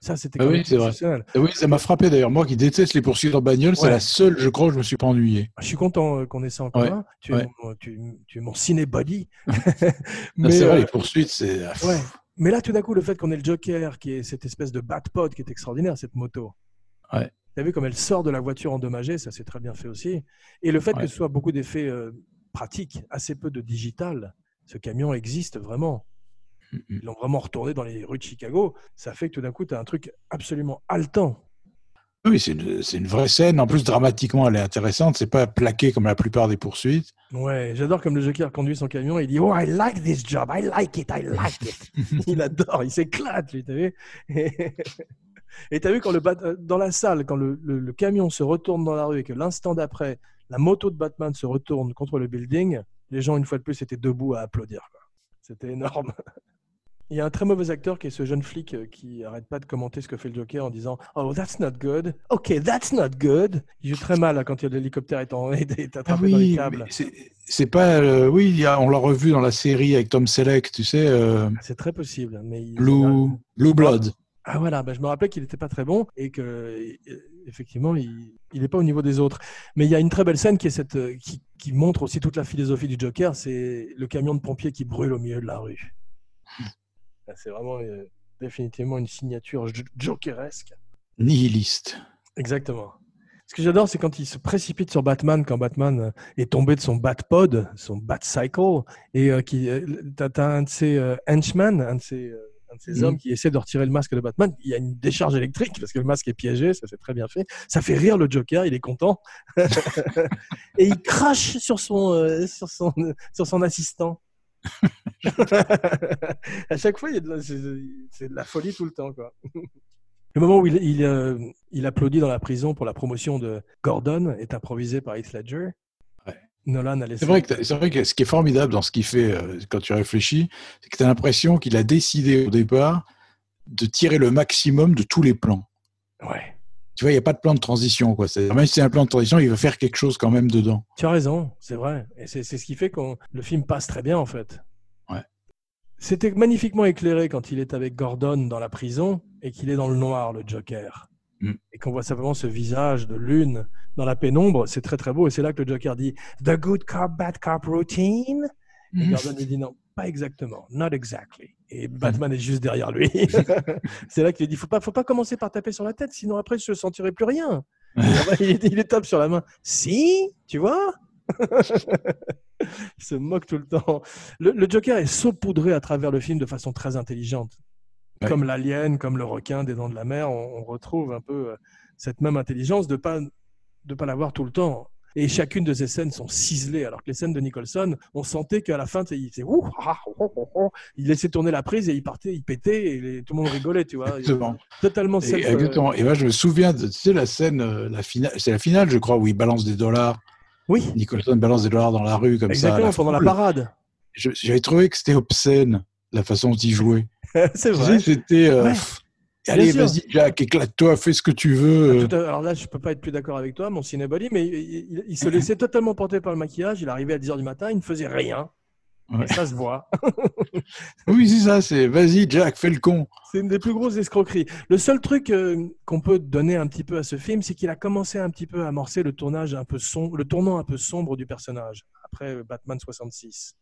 Ça, c'était quand oui, c'est vrai. exceptionnel. Ah Oui, ça m'a frappé d'ailleurs. Moi qui déteste les poursuites en bagnole, c'est Ouais. la seule, je crois, où je me suis pas ennuyé. Je suis content euh, qu'on ait ça en Ouais. commun. Tu, Ouais. es mon, tu, tu es mon ciné-body. Ah, mais, c'est vrai, euh, les poursuites, c'est. ouais. mais là, tout d'un coup, le fait qu'on ait le Joker, qui est cette espèce de Batpod qui est extraordinaire, cette moto. Ouais. Tu as vu comme elle sort de la voiture endommagée, ça c'est très bien fait aussi. Et le fait Ouais. que ce soit beaucoup d'effets euh, pratiques, assez peu de digital, ce camion existe vraiment. Mm, Ils l'ont vraiment retourné dans les rues de Chicago. Ça fait que tout d'un coup, tu as un truc absolument haletant. Oui, c'est une, vraie scène. En plus, dramatiquement, elle est intéressante. C'est pas plaqué comme la plupart des poursuites. Ouais, j'adore comme le Joker conduit son camion. Il dit Oh, I like this job, I like it, I like it. il adore, il s'éclate, lui, t'as vu? Et t'as vu quand le euh, dans la salle, quand le, le- le camion se retourne dans la rue et que l'instant d'après, la moto de Batman se retourne contre le building, les gens, une fois de plus, étaient debout à applaudir. C'était énorme. Il y a un très mauvais acteur qui est ce jeune flic euh, qui arrête pas de commenter ce que fait le Joker en disant Oh, that's not good. Ok, that's not good. Il joue très mal quand l'hélicoptère est, en- est, est attrapé dans les câbles. Ah c'est- pas. euh, oui, il y a- on l'a revu dans la série avec Tom Selleck, tu sais, euh, C'est très possible. Mais il- Blue, Blue Blood. Ah voilà, bah, je me rappelais qu'il n'était pas très bon et que effectivement il n'est pas au niveau des autres. Mais il y a une très belle scène qui, est cette, qui, qui montre aussi toute la philosophie du Joker, c'est le camion de pompiers qui brûle au milieu de la rue. Ah, C'est vraiment euh, définitivement une signature jo- jokeresque. Nihiliste. Exactement. Ce que j'adore, c'est quand il se précipite sur Batman, quand Batman euh, est tombé de son Batpod, son Batcycle, et euh, qui, euh, t'as, t'as un de ses henchmen, un de ses, un de ces Mhm. hommes qui essaie de retirer le masque de Batman. Il y a une décharge électrique parce que le masque est piégé, ça c'est très bien fait. Ça fait rire le Joker, il est content. et il crache sur son, euh, sur son, sur son assistant. à chaque fois, de c'est de la folie tout le temps. Quoi. Le moment où il, il, euh, il applaudit dans la prison pour la promotion de Gordon est improvisé par Heath Ledger. Ouais. Nolan a laissé. C'est vrai, que vrai que ce qui est formidable dans ce qu'il fait euh, quand tu réfléchis, c'est que tu as l'impression qu'il a décidé au départ de tirer le maximum de tous les plans. Ouais. Tu vois, il n'y a pas de plan de transition. Quoi. C'est- Même si c'est un plan de transition, il va faire quelque chose quand même dedans. Tu as raison, c'est vrai. Et c'est ce qui fait que le film passe très bien, en fait. Ouais. C'était magnifiquement éclairé quand il est avec Gordon dans la prison et qu'il est dans le noir, le Joker. Mm. Et qu'on voit simplement ce visage de lune dans la pénombre. C'est très, très beau. Et c'est là que le Joker dit The good cop, bad cop routine? Et Mhm. Gordon lui dit non, pas exactement, not exactly. Et Batman est juste derrière lui. c'est là qu'il dit faut pas, faut pas commencer par taper sur la tête, sinon après je ne sentirai plus rien. il, il est tape sur la main. Si, tu vois? Il se moque tout le temps. Le, le Joker est saupoudré à travers le film de façon très intelligente. Ouais. Comme l'alien, comme le requin des dents de la mer, on, on retrouve un peu euh, cette même intelligence de pas de pas l'avoir tout le temps. Et chacune de ces scènes sont ciselées, alors que les scènes de Nicholson, on sentait qu'à la fin, il faisait ouh, ah, ah, oh, oh, oh. il laissait tourner la prise et il partait, il pétait et les- tout le monde rigolait, tu vois. Exactement. Totalement Et, euh, exactement. Et moi, je me souviens de tu sais, la scène, euh, la finale, c'est la finale, je crois, où il balance des dollars. Oui, Nicholson balance des dollars dans la rue comme exactement, ça. pendant la parade. J'avais trouvé que c'était obscène la façon dont il jouait. C'est vrai. C'était. euh, Ouais. Allez, vas-y, Jack, éclate-toi, fais ce que tu veux. À- Alors là, je peux pas être plus d'accord avec toi, mon cinébody, mais il, il- il se laissait totalement porter par le maquillage. Il arrivait à 10h du matin, il ne faisait rien. Ouais. Et ça se voit. Oui, c'est ça, c'est vas-y, Jack, fais le con. C'est une des plus grosses escroqueries. Le seul truc euh, qu'on peut donner un petit peu à ce film, c'est qu'il a commencé un petit peu à amorcer le tournage un peu sombre, le tournant un peu sombre du personnage après euh, Batman 66.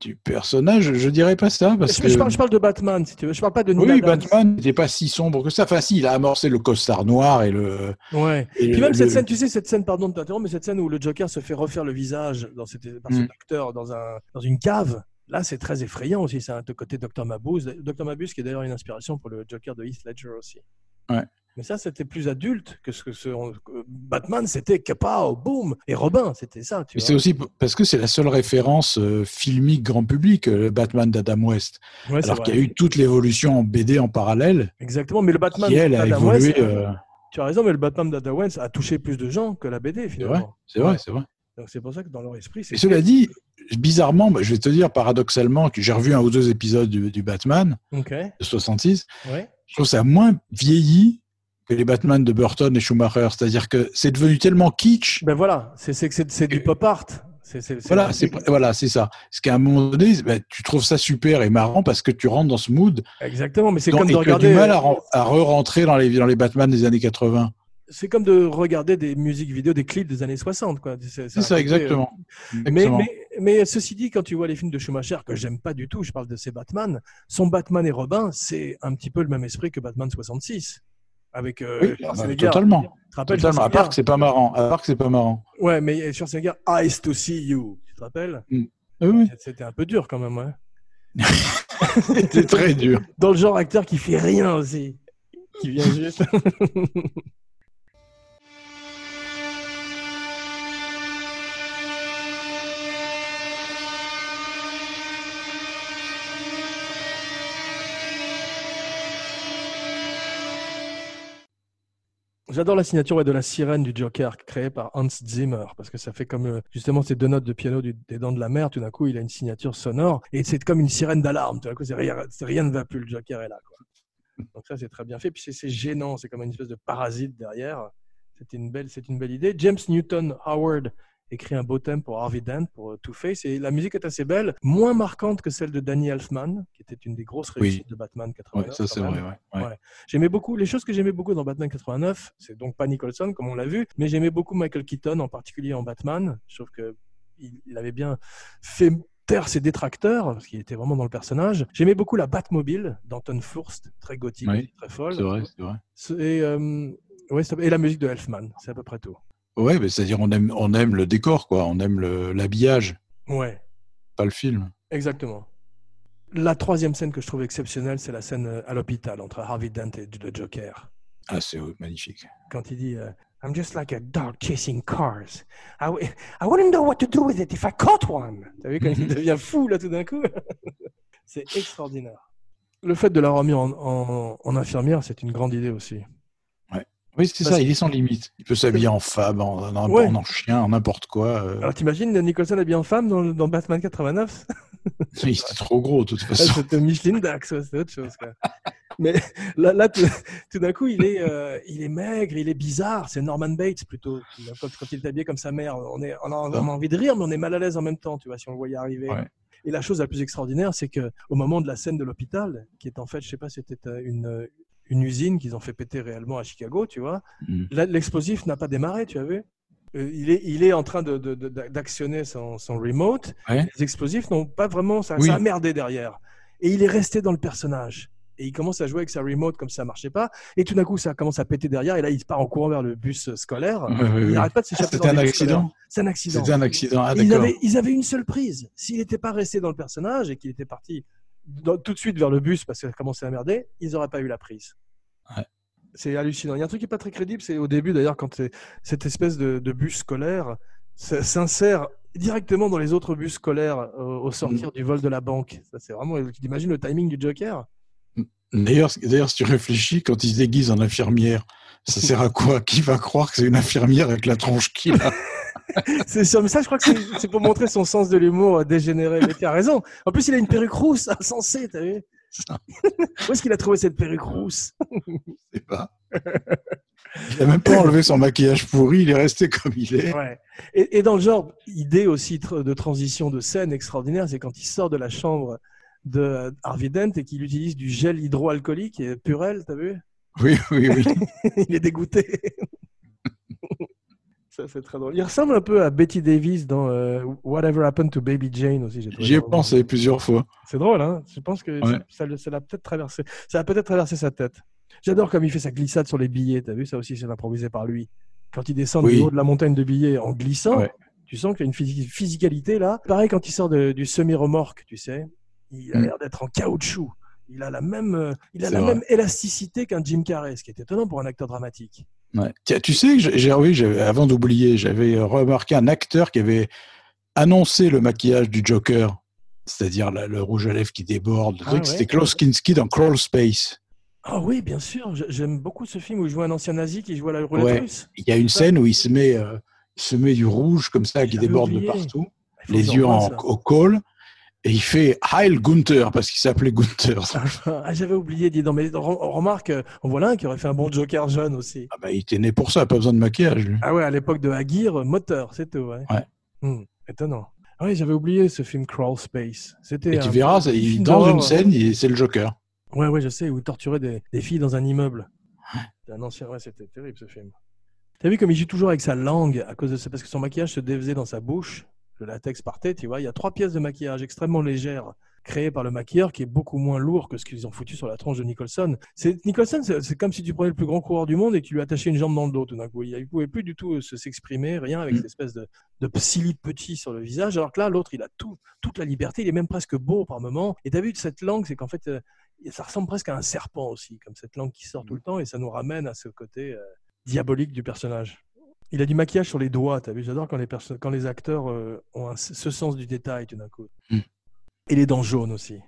Du personnage, je dirais pas ça. Parce Je, que... je parle, je parle de Batman, si tu veux. Je parle pas de Neil Oui, Adams. Batman n'était pas si sombre que ça. Enfin, si, il a amorcé le costard noir et le. Ouais. et Puis le- même cette scène, tu sais, cette scène, pardon de t'interrompre, mais cette scène où le Joker se fait refaire le visage dans cette, par Mm. cet acteur dans, un, dans une cave, là, c'est très effrayant aussi. C'est un de côté Dr. Mabuse. Dr. Mabuse qui est d'ailleurs une inspiration pour le Joker de Heath Ledger aussi. Ouais. Mais ça, c'était plus adulte que ce que ce, Batman, c'était kapow, boum, et Robin, c'était ça. Tu c'est aussi parce que c'est la seule référence euh, filmique grand public, euh, le Batman d'Adam West. Ouais, Alors qu'il y a eu toute l'évolution en BD en parallèle, Exactement, mais le Batman d'Adam évolué. West, euh, tu as raison, mais le Batman d'Adam West a touché plus de gens que la BD finalement. c'est vrai, c'est vrai. Donc c'est pour ça que dans leur esprit, c'est. Et cela dit, bizarrement, bah, je vais te dire paradoxalement que j'ai revu un ou deux épisodes du, du Batman de 66. ouais. Je trouve ça moins vieilli que les Batman de Burton et Schumacher. C'est-à-dire que c'est devenu tellement kitsch. Ben voilà, c'est du pop art. Voilà, c'est voilà, c'est ça. Ce qu'à un moment donné, bah, tu trouves ça super et marrant parce que tu rentres dans ce mood Exactement, mais c'est comme de tu as regarder. du mal à, ren- à re-rentrer dans les, dans les Batman des années 80. C'est comme de regarder des musiques vidéo, des clips des années 60, quoi. C'est ça, côté, exactement. euh, Mais, mais, mais ceci dit, quand tu vois les films de Schumacher, que j'aime pas du tout, je parle de ces Batman, son Batman et Robin, c'est un petit peu le même esprit que Batman 66. Avec euh, Oui, Schwarzenegger. totalement. Tu te rappelles Totalement. À part que c'est pas marrant. À part que c'est pas marrant. Ouais, mais Schwarzenegger, Eyes to see you. Tu te rappelles Oui, oui. C'était un peu dur quand même, ouais. C'était très dur. Dans le genre acteur qui fait rien aussi. Qui vient juste. J'adore la signature ouais, de la sirène du Joker créée par Hans Zimmer parce que ça fait comme euh, justement ces deux notes de piano du- des Dents de la Mer. Tout d'un coup, il a une signature sonore et c'est comme une sirène d'alarme. Tout d'un coup, c'est rien, c'est- rien ne va plus. Le Joker est là. Quoi. Donc ça, c'est très bien fait. Puis c'est- c'est gênant. C'est comme une espèce de parasite derrière. C'était une belle, c'est une belle idée. James Newton Howard écrit un beau thème pour Harvey Dent pour euh, Two-Face et la musique est assez belle, moins marquante que celle de Danny Elfman, qui était une des grosses Oui. réussites de Batman Ouais, 89. ça, c'est vrai. ouais, ouais. Ouais. J'aimais beaucoup les choses que j'aimais beaucoup dans Batman 89. C'est donc pas Nicholson comme on l'a vu, mais j'aimais beaucoup Michael Keaton en particulier en Batman. Je trouve que il, il avait bien fait taire ses détracteurs parce qu'il était vraiment dans le personnage. J'aimais beaucoup la Batmobile d'Anton Furst, très gothique, Oui, très folle. C'est vrai, c'est vrai. Et, euh, ouais, et la musique de Elfman, c'est à peu près tout. Ouais, mais c'est-à-dire on aime, on aime le décor, quoi. On aime l'habillage, Ouais, pas le film. exactement. La troisième scène que je trouve exceptionnelle, c'est la scène euh, à l'hôpital entre Harvey Dent et le Joker. Ah, c'est magnifique. quand il dit euh, I'm just like a dog chasing cars. I, w- I wouldn't know what to do with it if I caught one. T'as vu quand il devient fou là tout d'un coup C'est extraordinaire. Le fait de la remis en, en- en infirmière, c'est une grande idée aussi. Oui, c'est ça, il est sans limite. Il peut s'habiller en femme, en, en, Ouais. en chien, en n'importe quoi. euh. Alors t'imagines Nicholson habillé en femme dans, dans Batman 89 Il était trop gros, de toute Ah, façon. C'était Micheline Dax, ouais, c'était autre chose. quoi. Mais là, là tout, tout d'un coup, il est, euh, il est maigre, il est bizarre. C'est Norman Bates plutôt. Quand, quand il est habillé comme sa mère, on, est, on, a, on a envie de rire, mais on est mal à l'aise en même temps, tu vois, si on le voyait arriver. Ouais. Et la chose la plus extraordinaire, c'est que au moment de la scène de l'hôpital, qui est en fait, je sais pas, c'était euh, une, une usine qu'ils ont fait péter réellement à Chicago, tu vois, Mm. l'explosif n'a pas démarré, tu as vu Euh, il, est, il est en train de- de- de- d'actionner son, son remote. Ouais. Les explosifs n'ont pas vraiment. Ça, Oui. ça a merdé derrière. Et il est resté dans le personnage. Et il commence à jouer avec sa remote comme ça marchait pas. Et tout d'un coup, ça commence à péter derrière. Et là, il part en courant vers le bus scolaire. Ouais, ouais, il n'arrête pas de Ah, s'échapper. C'était dans un scolaires. accident. C'est un accident. C'était un accident. Ah, ils, d'accord. avaient, ils avaient une seule prise. S'il n'était pas resté dans le personnage et qu'il était parti dans- tout de suite vers le bus parce que ça commençait à merder, ils n'auraient pas eu la prise. Ouais. C'est hallucinant. Il y a un truc qui n'est pas très crédible, c'est au début d'ailleurs, quand cette espèce de, de bus scolaire s'insère directement dans les autres bus scolaires euh, au sortir du vol de la banque. Ça, c'est vraiment. Tu imagines le timing du Joker? D'ailleurs, d'ailleurs, si tu réfléchis, quand il se déguise en infirmière, ça sert à quoi? Qui va croire que c'est une infirmière avec la tronche qu'il a C'est sûr, mais ça, je crois que c'est- pour montrer son sens de l'humour euh, dégénéré. Mais tu as raison. En plus, il a une perruque rousse, insensée, t'as vu? Où est-ce qu'il a trouvé cette perruque rousse? Je sais pas. Il a même pas enlevé son maquillage pourri, il est resté comme il est. Ouais. Et, et dans le genre, idée aussi de transition de scène extraordinaire, c'est quand il sort de la chambre de euh, Harvey Dent et qu'il utilise du gel hydroalcoolique et Purel, t'as vu? Oui, oui, oui. Il est dégoûté. Ça, c'est très drôle. Il ressemble un peu à Betty Davis dans euh, Whatever Happened to Baby Jane aussi. J'y ai pensé plusieurs fois. C'est drôle, hein Je pense que Ouais. ça- ça le- ça l'a peut-être traversé. Ça a peut-être traversé sa tête. J'adore comme il fait sa glissade sur les billets. T'as vu ça aussi, c'est improvisé par lui. Quand il descend Oui. du haut de la montagne de billets en glissant, Ouais. tu sens qu'il y a une physi- physicalité là. Pareil quand il sort de- du semi-remorque, tu sais, il a Mm. l'air d'être en caoutchouc. Il a la même, euh, il a la vrai. même élasticité qu'un Jim Carrey, ce qui est étonnant pour un acteur dramatique. Ouais. Tiens, tu sais avant d'oublier, j'avais remarqué un acteur qui avait annoncé le maquillage du Joker, c'est-à-dire le rouge à lèvres qui déborde. Ah ouais. C'était Klaus Kinski dans Crawl Space. Ah oui, bien sûr. J'aime beaucoup ce film où il joue un ancien nazi qui joue à la roulette Ouais. russe. Il y a une scène où il se met, euh, il se met du rouge comme ça qui déborde oublié. de partout, les yeux en, au col, et il fait Heil Gunther parce qu'il s'appelait Gunther. Ah, j'avais oublié, dis donc. Mais re- remarque, en voilà un qui aurait fait un bon Joker jeune aussi. Ah bah, il était né pour ça, pas besoin de maquillage. Lui. Ah ouais, à l'époque de Aguirre, moteur, c'est tout. Ouais. Ouais. Hmm, étonnant. Ah oui, j'avais oublié ce film Crawl Space. C'était Et tu verras, il- film dans une scène, c'est le Joker. Ouais, ouais, je sais, où il torturait des, des filles dans un immeuble. Un ancien, ouais, c'était terrible ce film. T'as vu comme il joue toujours avec sa langue à cause de ça, parce que son maquillage se défaisait dans sa bouche, le latex partait, tu vois. Il y a trois pièces de maquillage extrêmement légères créées par le maquilleur qui est beaucoup moins lourd que ce qu'ils ont foutu sur la tronche de Nicholson. C'est Nicholson, c'est comme si tu prenais le plus grand coureur du monde et que tu lui attachais une jambe dans le dos tout d'un coup. Il ne pouvait plus du tout euh, se s'exprimer, rien avec Mm. cette espèce de, de petit sur le visage, alors que là, l'autre, il a tout, toute la liberté, il est même presque beau par moment. Et tu as vu cette langue, c'est qu'en fait, euh, ça ressemble presque à un serpent aussi, comme cette langue qui sort tout le temps, et ça nous ramène à ce côté euh, diabolique du personnage. Il a du maquillage sur les doigts, t'as vu? J'adore quand les, quand les acteurs euh, ont un- ce sens du détail tout d'un coup. Mm. Et les dents jaunes aussi.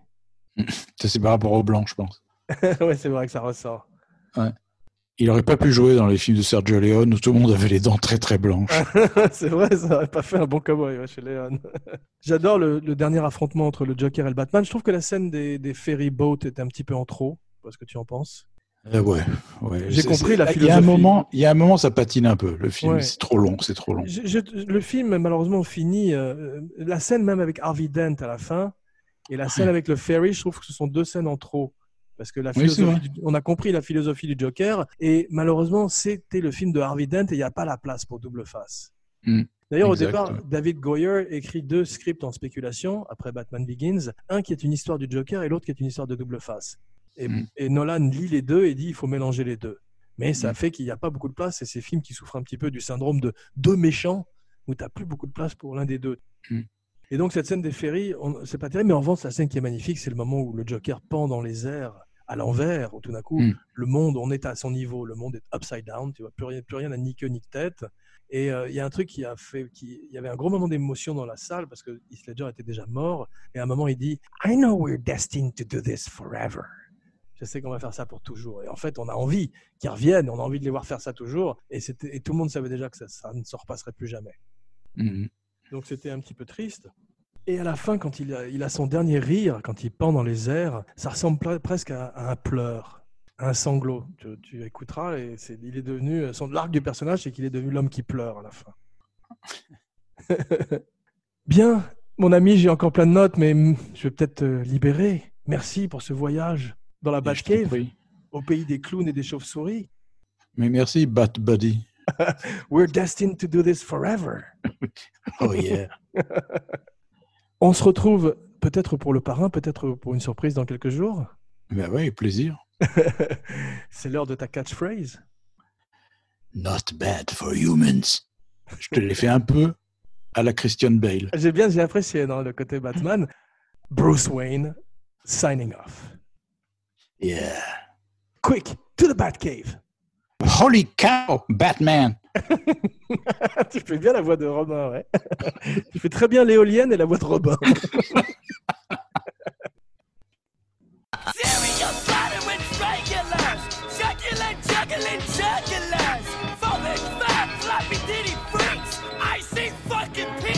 Ça, c'est par rapport au blanc, je pense. ouais, c'est vrai que ça ressort. Il aurait pas pu jouer dans les films de Sergio Leone où tout le monde avait les dents très très blanches. c'est vrai, ça n'aurait pas fait un bon cowboy ouais, chez Léon. J'adore le, le dernier affrontement entre le Joker et le Batman. Je trouve que la scène des, des ferry boats est un petit peu en trop. Je sais pas ce que tu en penses. Euh, ouais, ouais. J'ai compris la Il y a un philosophie. moment, il y a un moment, ça patine un peu. Le film, Ouais. c'est trop long, c'est trop long. Je- je- le film, malheureusement, finit. euh, la scène même avec Harvey Dent à la fin et la scène avec le ferry, je trouve que ce sont deux scènes en trop. Parce que la philosophie du- on a compris la philosophie du Joker et malheureusement, c'était le film de Harvey Dent et il n'y a pas la place pour double face. Mm. D'ailleurs, au départ. David Goyer écrit deux scripts en spéculation après Batman Begins. Un qui est une histoire du Joker et l'autre qui est une histoire de double face. Et, Mm. et Nolan lit les deux et dit il faut mélanger les deux. Mais ça Mm. fait qu'il n'y a pas beaucoup de place et ces films qui souffrent un petit peu du syndrome de deux méchants où tu n'as plus beaucoup de place pour l'un des deux. Mm. Et donc cette scène des ferries, c'est pas terrible, mais en revanche, la scène qui est magnifique, c'est le moment où le Joker pend dans les airs à l'envers, où tout d'un coup, le monde, on est à son niveau, le monde est upside down, tu vois, plus rien, plus rien n'a ni queue ni tête. Et euh, il y a un truc qui a fait, qui, il y avait un gros moment d'émotion dans la salle parce que Heath Ledger était déjà mort. Et à un moment, il dit, I know we're destined to do this forever. Je sais qu'on va faire ça pour toujours. Et en fait, on a envie qu'ils reviennent, on a envie de les voir faire ça toujours. Et, tout le monde savait déjà que ça, ça ne se repasserait plus jamais. Mhm. Donc c'était un petit peu triste. Et à la fin, quand il a, il a son dernier rire, quand il pend dans les airs, ça ressemble pre- presque à, à un pleur, à un sanglot. Tu, tu écouteras, et il est devenu, son l'arc du personnage, c'est qu'il est devenu l'homme qui pleure à la fin. Bien, mon ami, j'ai encore plein de notes, mais je vais peut-être te libérer. Merci pour ce voyage dans la Batcave, au pays des clowns et des chauves-souris. Mais merci, Bat Buddy. We're destined to do this forever. oh yeah. On se retrouve peut-être pour le parrain, peut-être pour une surprise dans quelques jours. Ben oui, plaisir. C'est l'heure de ta catchphrase. Not bad for humans. Je te l'ai fait un peu à la Christian Bale. J'ai bien, j'ai apprécié dans le côté Batman. Bruce Wayne, signing off. Yeah. Quick, to the Batcave. Holy cow, Batman! tu fais bien la voix de Robin, ouais. tu fais très bien l'éolienne et la voix de Robin. I say fucking.